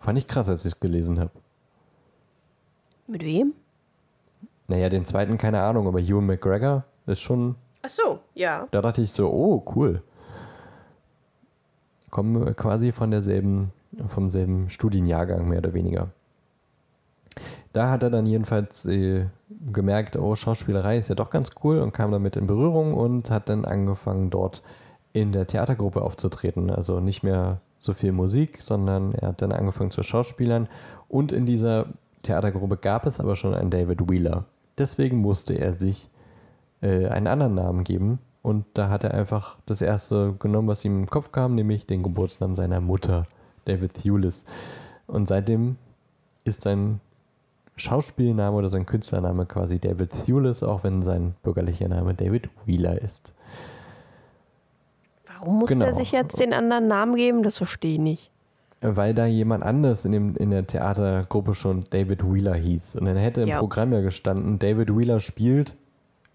Fand ich krass, als ich es gelesen habe.
Mit wem?
Naja, den zweiten keine Ahnung, aber Ewan McGregor ist schon.
Ach so, ja.
Da dachte ich so, oh, cool. Kommen quasi von derselben, vom selben Studienjahrgang, mehr oder weniger. Da hat er dann jedenfalls äh, gemerkt, oh, Schauspielerei ist ja doch ganz cool und kam damit in Berührung und hat dann angefangen, dort in der Theatergruppe aufzutreten. Also nicht mehr so viel Musik, sondern er hat dann angefangen zu Schauspielern. Und in dieser Theatergruppe gab es aber schon einen David Wheeler. Deswegen musste er sich äh, einen anderen Namen geben. Und da hat er einfach das erste genommen, was ihm im Kopf kam, nämlich den Geburtsnamen seiner Mutter, David Thewlis. Und seitdem ist sein Schauspielname oder sein Künstlername quasi David Thewlis, auch wenn sein bürgerlicher Name David Wheeler ist.
Warum muss
Genau.
er sich jetzt den anderen Namen geben? Das verstehe ich nicht.
Weil da jemand anders in, dem, in der Theatergruppe schon David Wheeler hieß. Und dann hätte im
Ja.
Programm ja gestanden, David Wheeler spielt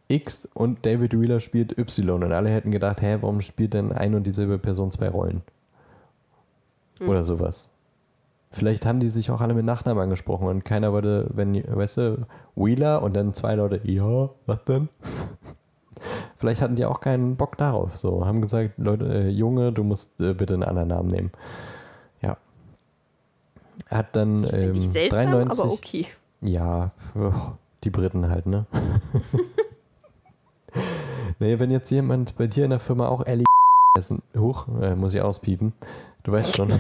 X und David Wheeler spielt Y. Und alle hätten gedacht, hä, warum spielt denn ein und dieselbe Person zwei Rollen? Oder sowas. Vielleicht haben die sich auch alle mit Nachnamen angesprochen und keiner wollte, wenn, weißt du, Wheeler und dann zwei Leute, ja, was denn? Vielleicht hatten die auch keinen Bock darauf. So, haben gesagt, Leute, äh, Junge, du musst äh, bitte einen anderen Namen nehmen. Ja. Er hat dann
Finde
ähm,
seltsam,
93.
aber okay.
Ja, oh, die Briten halt, ne? nee, wenn jetzt jemand bei dir in der Firma auch Ellie essen, hoch, äh, muss ich auspiepen. Du weißt schon.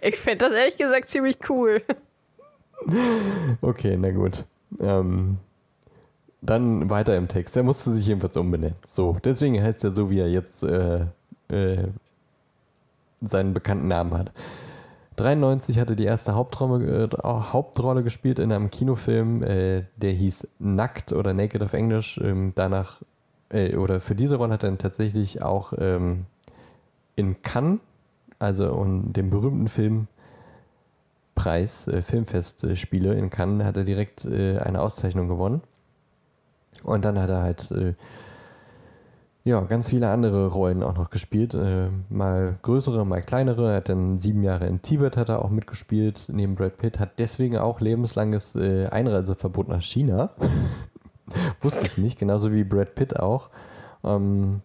Ich fände das ehrlich gesagt ziemlich cool.
Okay, na gut. Ähm, dann weiter im Text. Er musste sich jedenfalls umbenennen. So, deswegen heißt er so, wie er jetzt äh, äh, seinen bekannten Namen hat. 93 hatte die erste Hauptrolle, äh, Hauptrolle gespielt in einem Kinofilm, äh, der hieß Nackt oder Naked auf Englisch. Ähm, danach, äh, oder für diese Rolle hat er dann tatsächlich auch ähm, in Cannes, also und dem berühmten Film Preis, äh, Filmfestspiele in Cannes, hat er direkt äh, eine Auszeichnung gewonnen. Und dann hat er halt äh, ja, ganz viele andere Rollen auch noch gespielt. Äh, mal größere, mal kleinere. Er hat dann sieben Jahre in Tibet hat er auch mitgespielt, neben Brad Pitt. Hat deswegen auch lebenslanges äh, Einreiseverbot nach China. Wusste ich nicht, genauso wie Brad Pitt auch. Ähm,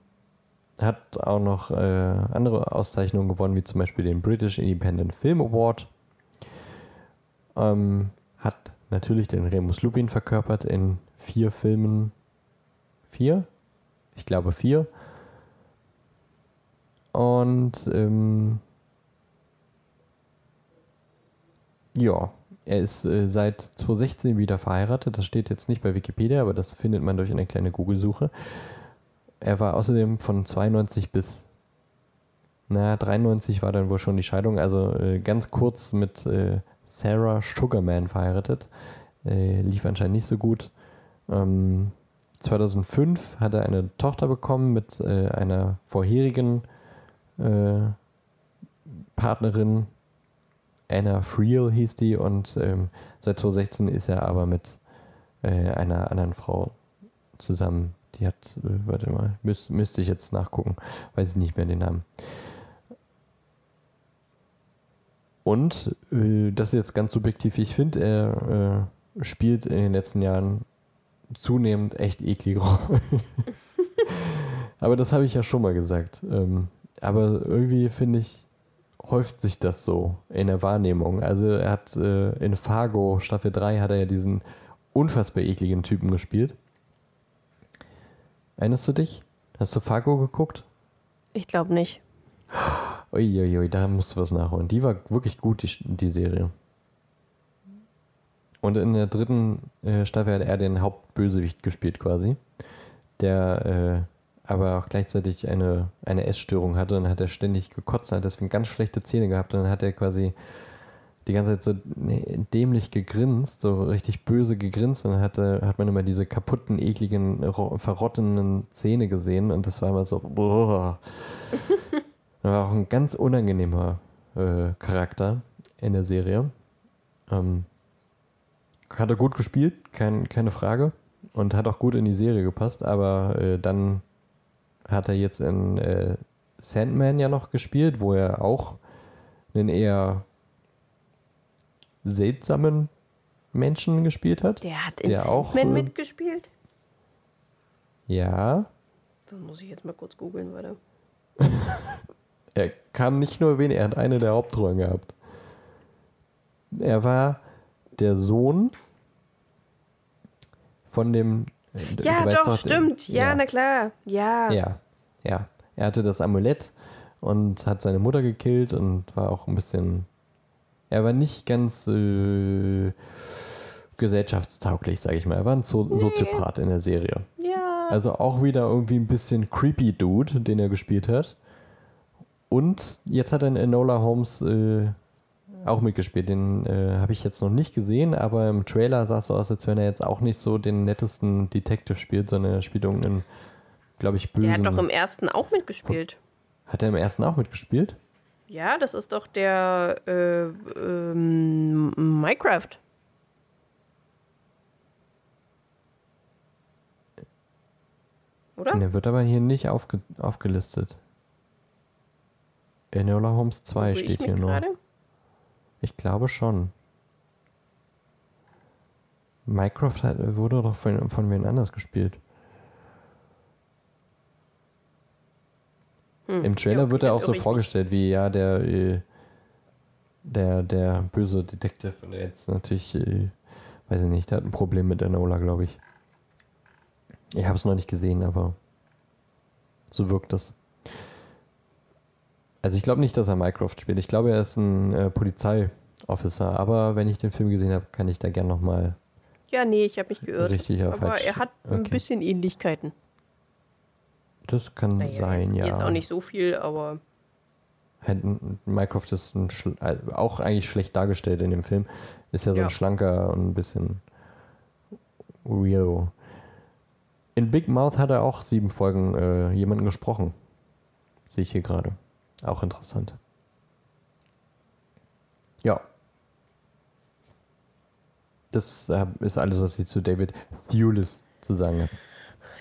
hat auch noch äh, andere Auszeichnungen gewonnen, wie zum Beispiel den British Independent Film Award. Ähm, hat natürlich den Remus Lupin verkörpert in vier Filmen. Vier? Ich glaube vier. Und ähm, ja, er ist äh, seit 2016 wieder verheiratet. Das steht jetzt nicht bei Wikipedia, aber das findet man durch eine kleine Google-Suche. Er war außerdem von 92 bis na, 93 war dann wohl schon die Scheidung, also äh, ganz kurz mit äh, Sarah Sugarman verheiratet. Äh, lief anscheinend nicht so gut. Ähm, 2005 hat er eine Tochter bekommen mit äh, einer vorherigen äh, Partnerin. Anna Friel hieß die und ähm, seit 2016 ist er aber mit äh, einer anderen Frau zusammen. Die hat, äh, warte mal, müß, müsste ich jetzt nachgucken, weiß ich nicht mehr den Namen. Und äh, das ist jetzt ganz subjektiv, ich finde, er äh, spielt in den letzten Jahren zunehmend echt Rollen. aber das habe ich ja schon mal gesagt. Ähm, aber irgendwie finde ich, häuft sich das so in der Wahrnehmung. Also er hat äh, in Fargo Staffel 3 hat er ja diesen unfassbar ekligen Typen gespielt. Erinnerst du dich? Hast du Fargo geguckt?
Ich glaube nicht.
Uiuiui, da musst du was nachholen. Die war wirklich gut, die, die Serie. Und in der dritten äh, Staffel hat er den Hauptbösewicht gespielt quasi, der äh, aber auch gleichzeitig eine, eine Essstörung hatte und hat er ständig gekotzt, hat deswegen ganz schlechte Zähne gehabt und dann hat er quasi die ganze Zeit so dämlich gegrinst, so richtig böse gegrinst und dann hatte, hat man immer diese kaputten, ekligen, verrottenden Zähne gesehen und das war immer so, boah. war auch ein ganz unangenehmer äh, Charakter in der Serie. Ähm, hat er gut gespielt, kein, keine Frage. Und hat auch gut in die Serie gepasst, aber äh, dann hat er jetzt in äh, Sandman ja noch gespielt, wo er auch einen eher seltsamen Menschen gespielt hat.
Der hat in
der
Sandman
auch, äh,
mitgespielt?
Ja,
Das muss ich jetzt mal kurz googeln, warte.
er kam nicht nur wen, er hat eine der Hauptrollen gehabt. Er war der Sohn von dem. äh,
Ja, doch,
noch,
stimmt. Ja, na klar. Ja.
Ja, ja. Er hatte das Amulett und hat seine Mutter gekillt und war auch ein bisschen. Er war nicht ganz äh, gesellschaftstauglich, sage ich mal. Er war ein so Soziopath in der Serie.
Ja.
Also auch wieder irgendwie ein bisschen creepy Dude, den er gespielt hat. Und jetzt hat er in Enola Holmes äh, auch mitgespielt. Den äh, habe ich jetzt noch nicht gesehen, aber im Trailer sah es so aus, als wenn er jetzt auch nicht so den nettesten Detective spielt, sondern er spielt irgendeinen, glaube ich, bösen.
Der hat doch im ersten auch mitgespielt.
Hat er im ersten auch mitgespielt?
Ja, das ist doch der äh, ähm, Minecraft. Oder?
Der wird aber hier nicht aufge aufgelistet. Enola Holmes 2
Gucke ich
steht hier nur.
gerade?
Ich glaube schon. Minecraft hat, wurde doch von, von wen anders gespielt.
Hm,
Im Trailer
ja,
wird er auch so vorgestellt, wie ja der, äh, der, der böse Detective und der jetzt natürlich, äh, weiß ich nicht, der hat ein Problem mit Enola, glaube ich. Ich habe es noch nicht gesehen, aber so wirkt das. Also ich glaube nicht, dass er Minecraft spielt. Ich glaube, er ist ein äh, Polizeiofficer. Aber wenn ich den Film gesehen habe, kann ich da gern nochmal
Ja, nee, ich habe mich geirrt.
richtig
Aber
falsch.
er hat ein
Okay.
bisschen Ähnlichkeiten.
Das kann
Naja,
sein,
jetzt,
ja.
jetzt auch nicht so viel, aber
Minecraft ist ein äh, auch eigentlich schlecht dargestellt in dem Film. Ist ja so
Ja.
ein schlanker und ein bisschen weirdo. In Big Mouth hat er auch sieben Folgen äh, jemanden gesprochen. Sehe ich hier gerade. Auch interessant. Ja. Das äh, ist alles, was ich zu David Thewlis zu sagen habe.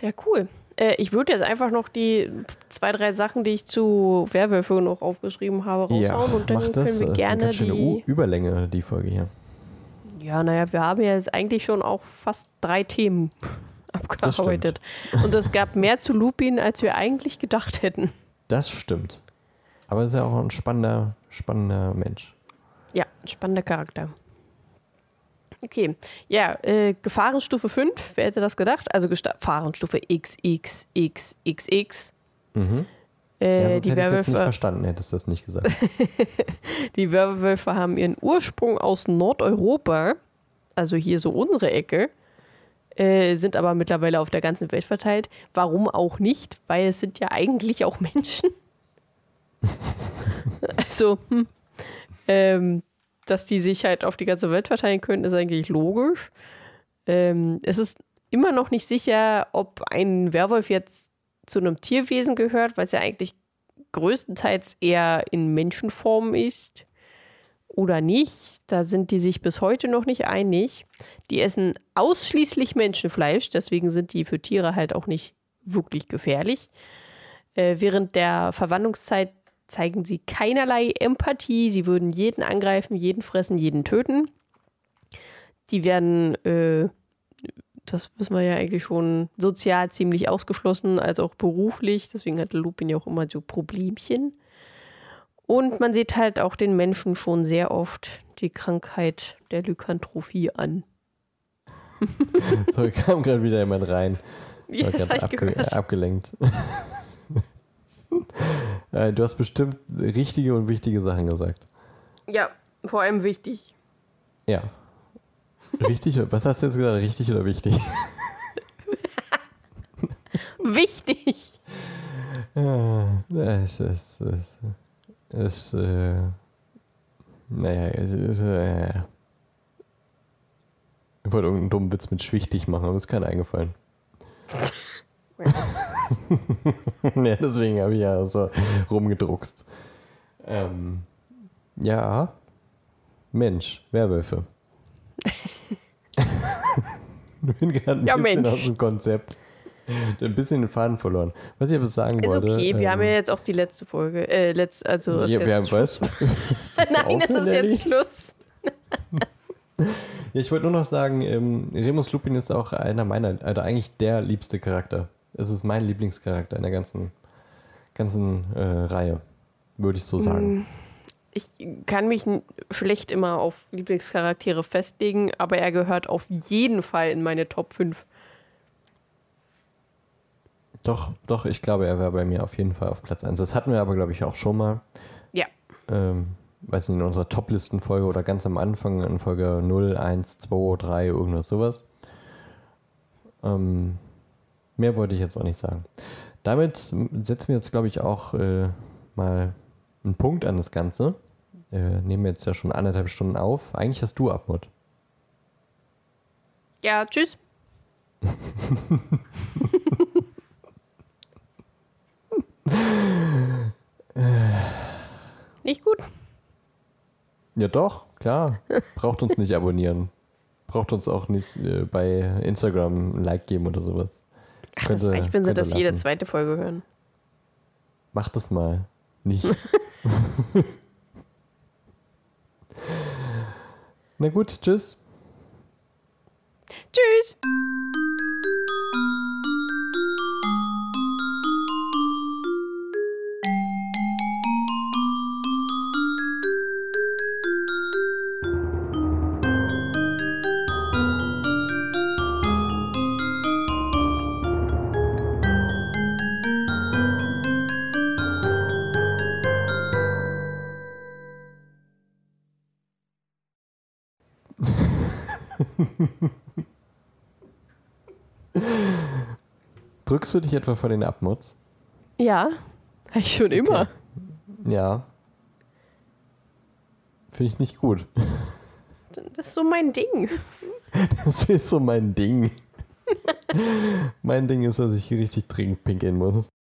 ja, cool. Äh, ich würde jetzt einfach noch die zwei, drei Sachen, die ich zu Werwölfe noch aufgeschrieben habe, raushauen und dann
mach
können wir
Das ist eine
gerne
ganz schöne U
die.
Überlänge, die Folge hier.
Ja, naja, wir haben ja jetzt eigentlich schon auch fast drei Themen abgearbeitet. Und es gab mehr zu Lupin, als wir eigentlich gedacht hätten.
Das stimmt. Aber er ist ja auch ein spannender, spannender Mensch.
Ja, ein spannender Charakter. Okay, ja, äh, Gefahrenstufe 5, wer hätte das gedacht? Also Gefahrenstufe XXXXX.
Mhm.
Äh,
ja,
die,
jetzt nicht
Werwölfe,
verstanden, hättest du das nicht gesagt.
die Werwölfe haben ihren Ursprung aus Nordeuropa, also hier so unsere Ecke, äh, sind aber mittlerweile auf der ganzen Welt verteilt. Warum auch nicht? Weil es sind ja eigentlich auch Menschen. also, hm, ähm, dass die sich halt auf die ganze Welt verteilen können, ist eigentlich logisch. Ähm, es ist immer noch nicht sicher, ob ein Werwolf jetzt zu einem Tierwesen gehört, weil es ja eigentlich größtenteils eher in Menschenform ist oder nicht. Da sind die sich bis heute noch nicht einig. Die essen ausschließlich Menschenfleisch, deswegen sind die für Tiere halt auch nicht wirklich gefährlich. Äh, während der Verwandlungszeit zeigen sie keinerlei Empathie. Sie würden jeden angreifen, jeden fressen, jeden töten. Die werden, äh, das wissen wir ja eigentlich schon, sozial ziemlich ausgeschlossen, als auch beruflich. Deswegen hatte Lupin ja auch immer so Problemchen. Und man sieht halt auch den Menschen schon sehr oft die Krankheit der Lykantrophie an.
so, kam gerade wieder jemand rein.
Ja, das ich
abge abgelenkt. Äh, du hast bestimmt richtige und wichtige Sachen gesagt.
Ja, vor allem wichtig.
Ja. Richtig, was hast du jetzt gesagt? Richtig oder wichtig?
Wichtig!
Ja, es ist. Es, es, äh, naja, es ist. Äh, ich wollte irgendeinen dummen Witz mit schwichtig machen, aber ist keiner eingefallen. ja, deswegen habe ich ja so rumgedruckst. Ähm, ja. Mensch, Werwölfe. ich bin gerade ein
Ja,
bisschen
Mensch.
aus dem Konzept. Ein bisschen den Faden verloren. Was ich aber sagen
Ist
wollte.
okay, wir
ähm,
haben ja jetzt auch die letzte Folge. Äh, letzt, also ist
ja, wir haben
jetzt
was?
Schluss. Nein, es ist jetzt Schluss.
Ja, ich wollte nur noch sagen, ähm, Remus Lupin ist auch einer meiner, also eigentlich der liebste Charakter. Es ist mein Lieblingscharakter in der ganzen, ganzen äh, Reihe, würde ich so sagen.
Ich kann mich schlecht immer auf Lieblingscharaktere festlegen, aber er gehört auf jeden Fall in meine Top 5.
Doch, doch, ich glaube, er wäre bei mir auf jeden Fall auf Platz 1. Das hatten wir aber, glaube ich, auch schon mal.
Ja.
Ähm, weiß nicht, in unserer Top-Listen-Folge oder ganz am Anfang in Folge 0, 1, 2, 3, irgendwas sowas. Ähm, mehr wollte ich jetzt auch nicht sagen. Damit setzen wir jetzt, glaube ich, auch äh, mal einen Punkt an das Ganze. Äh, nehmen wir jetzt ja schon anderthalb Stunden auf. Eigentlich hast du Abmut.
Ja, tschüss. Nicht gut?
Ja, doch, klar. Braucht uns nicht abonnieren. Braucht uns auch nicht äh, bei Instagram ein Like geben oder sowas.
Ach, das
Könnte-
reicht, wenn sie das jede
lassen.
zweite Folge hören.
Mach das mal. Nicht. Na gut, tschüss.
Tschüss!
Drückst du dich etwa vor den Abmutz?
Ja, ich schon immer.
Ja. Finde ich nicht gut.
Das ist so mein Ding.
Das ist so mein Ding. mein Ding ist, dass ich hier richtig dringend pinkeln muss.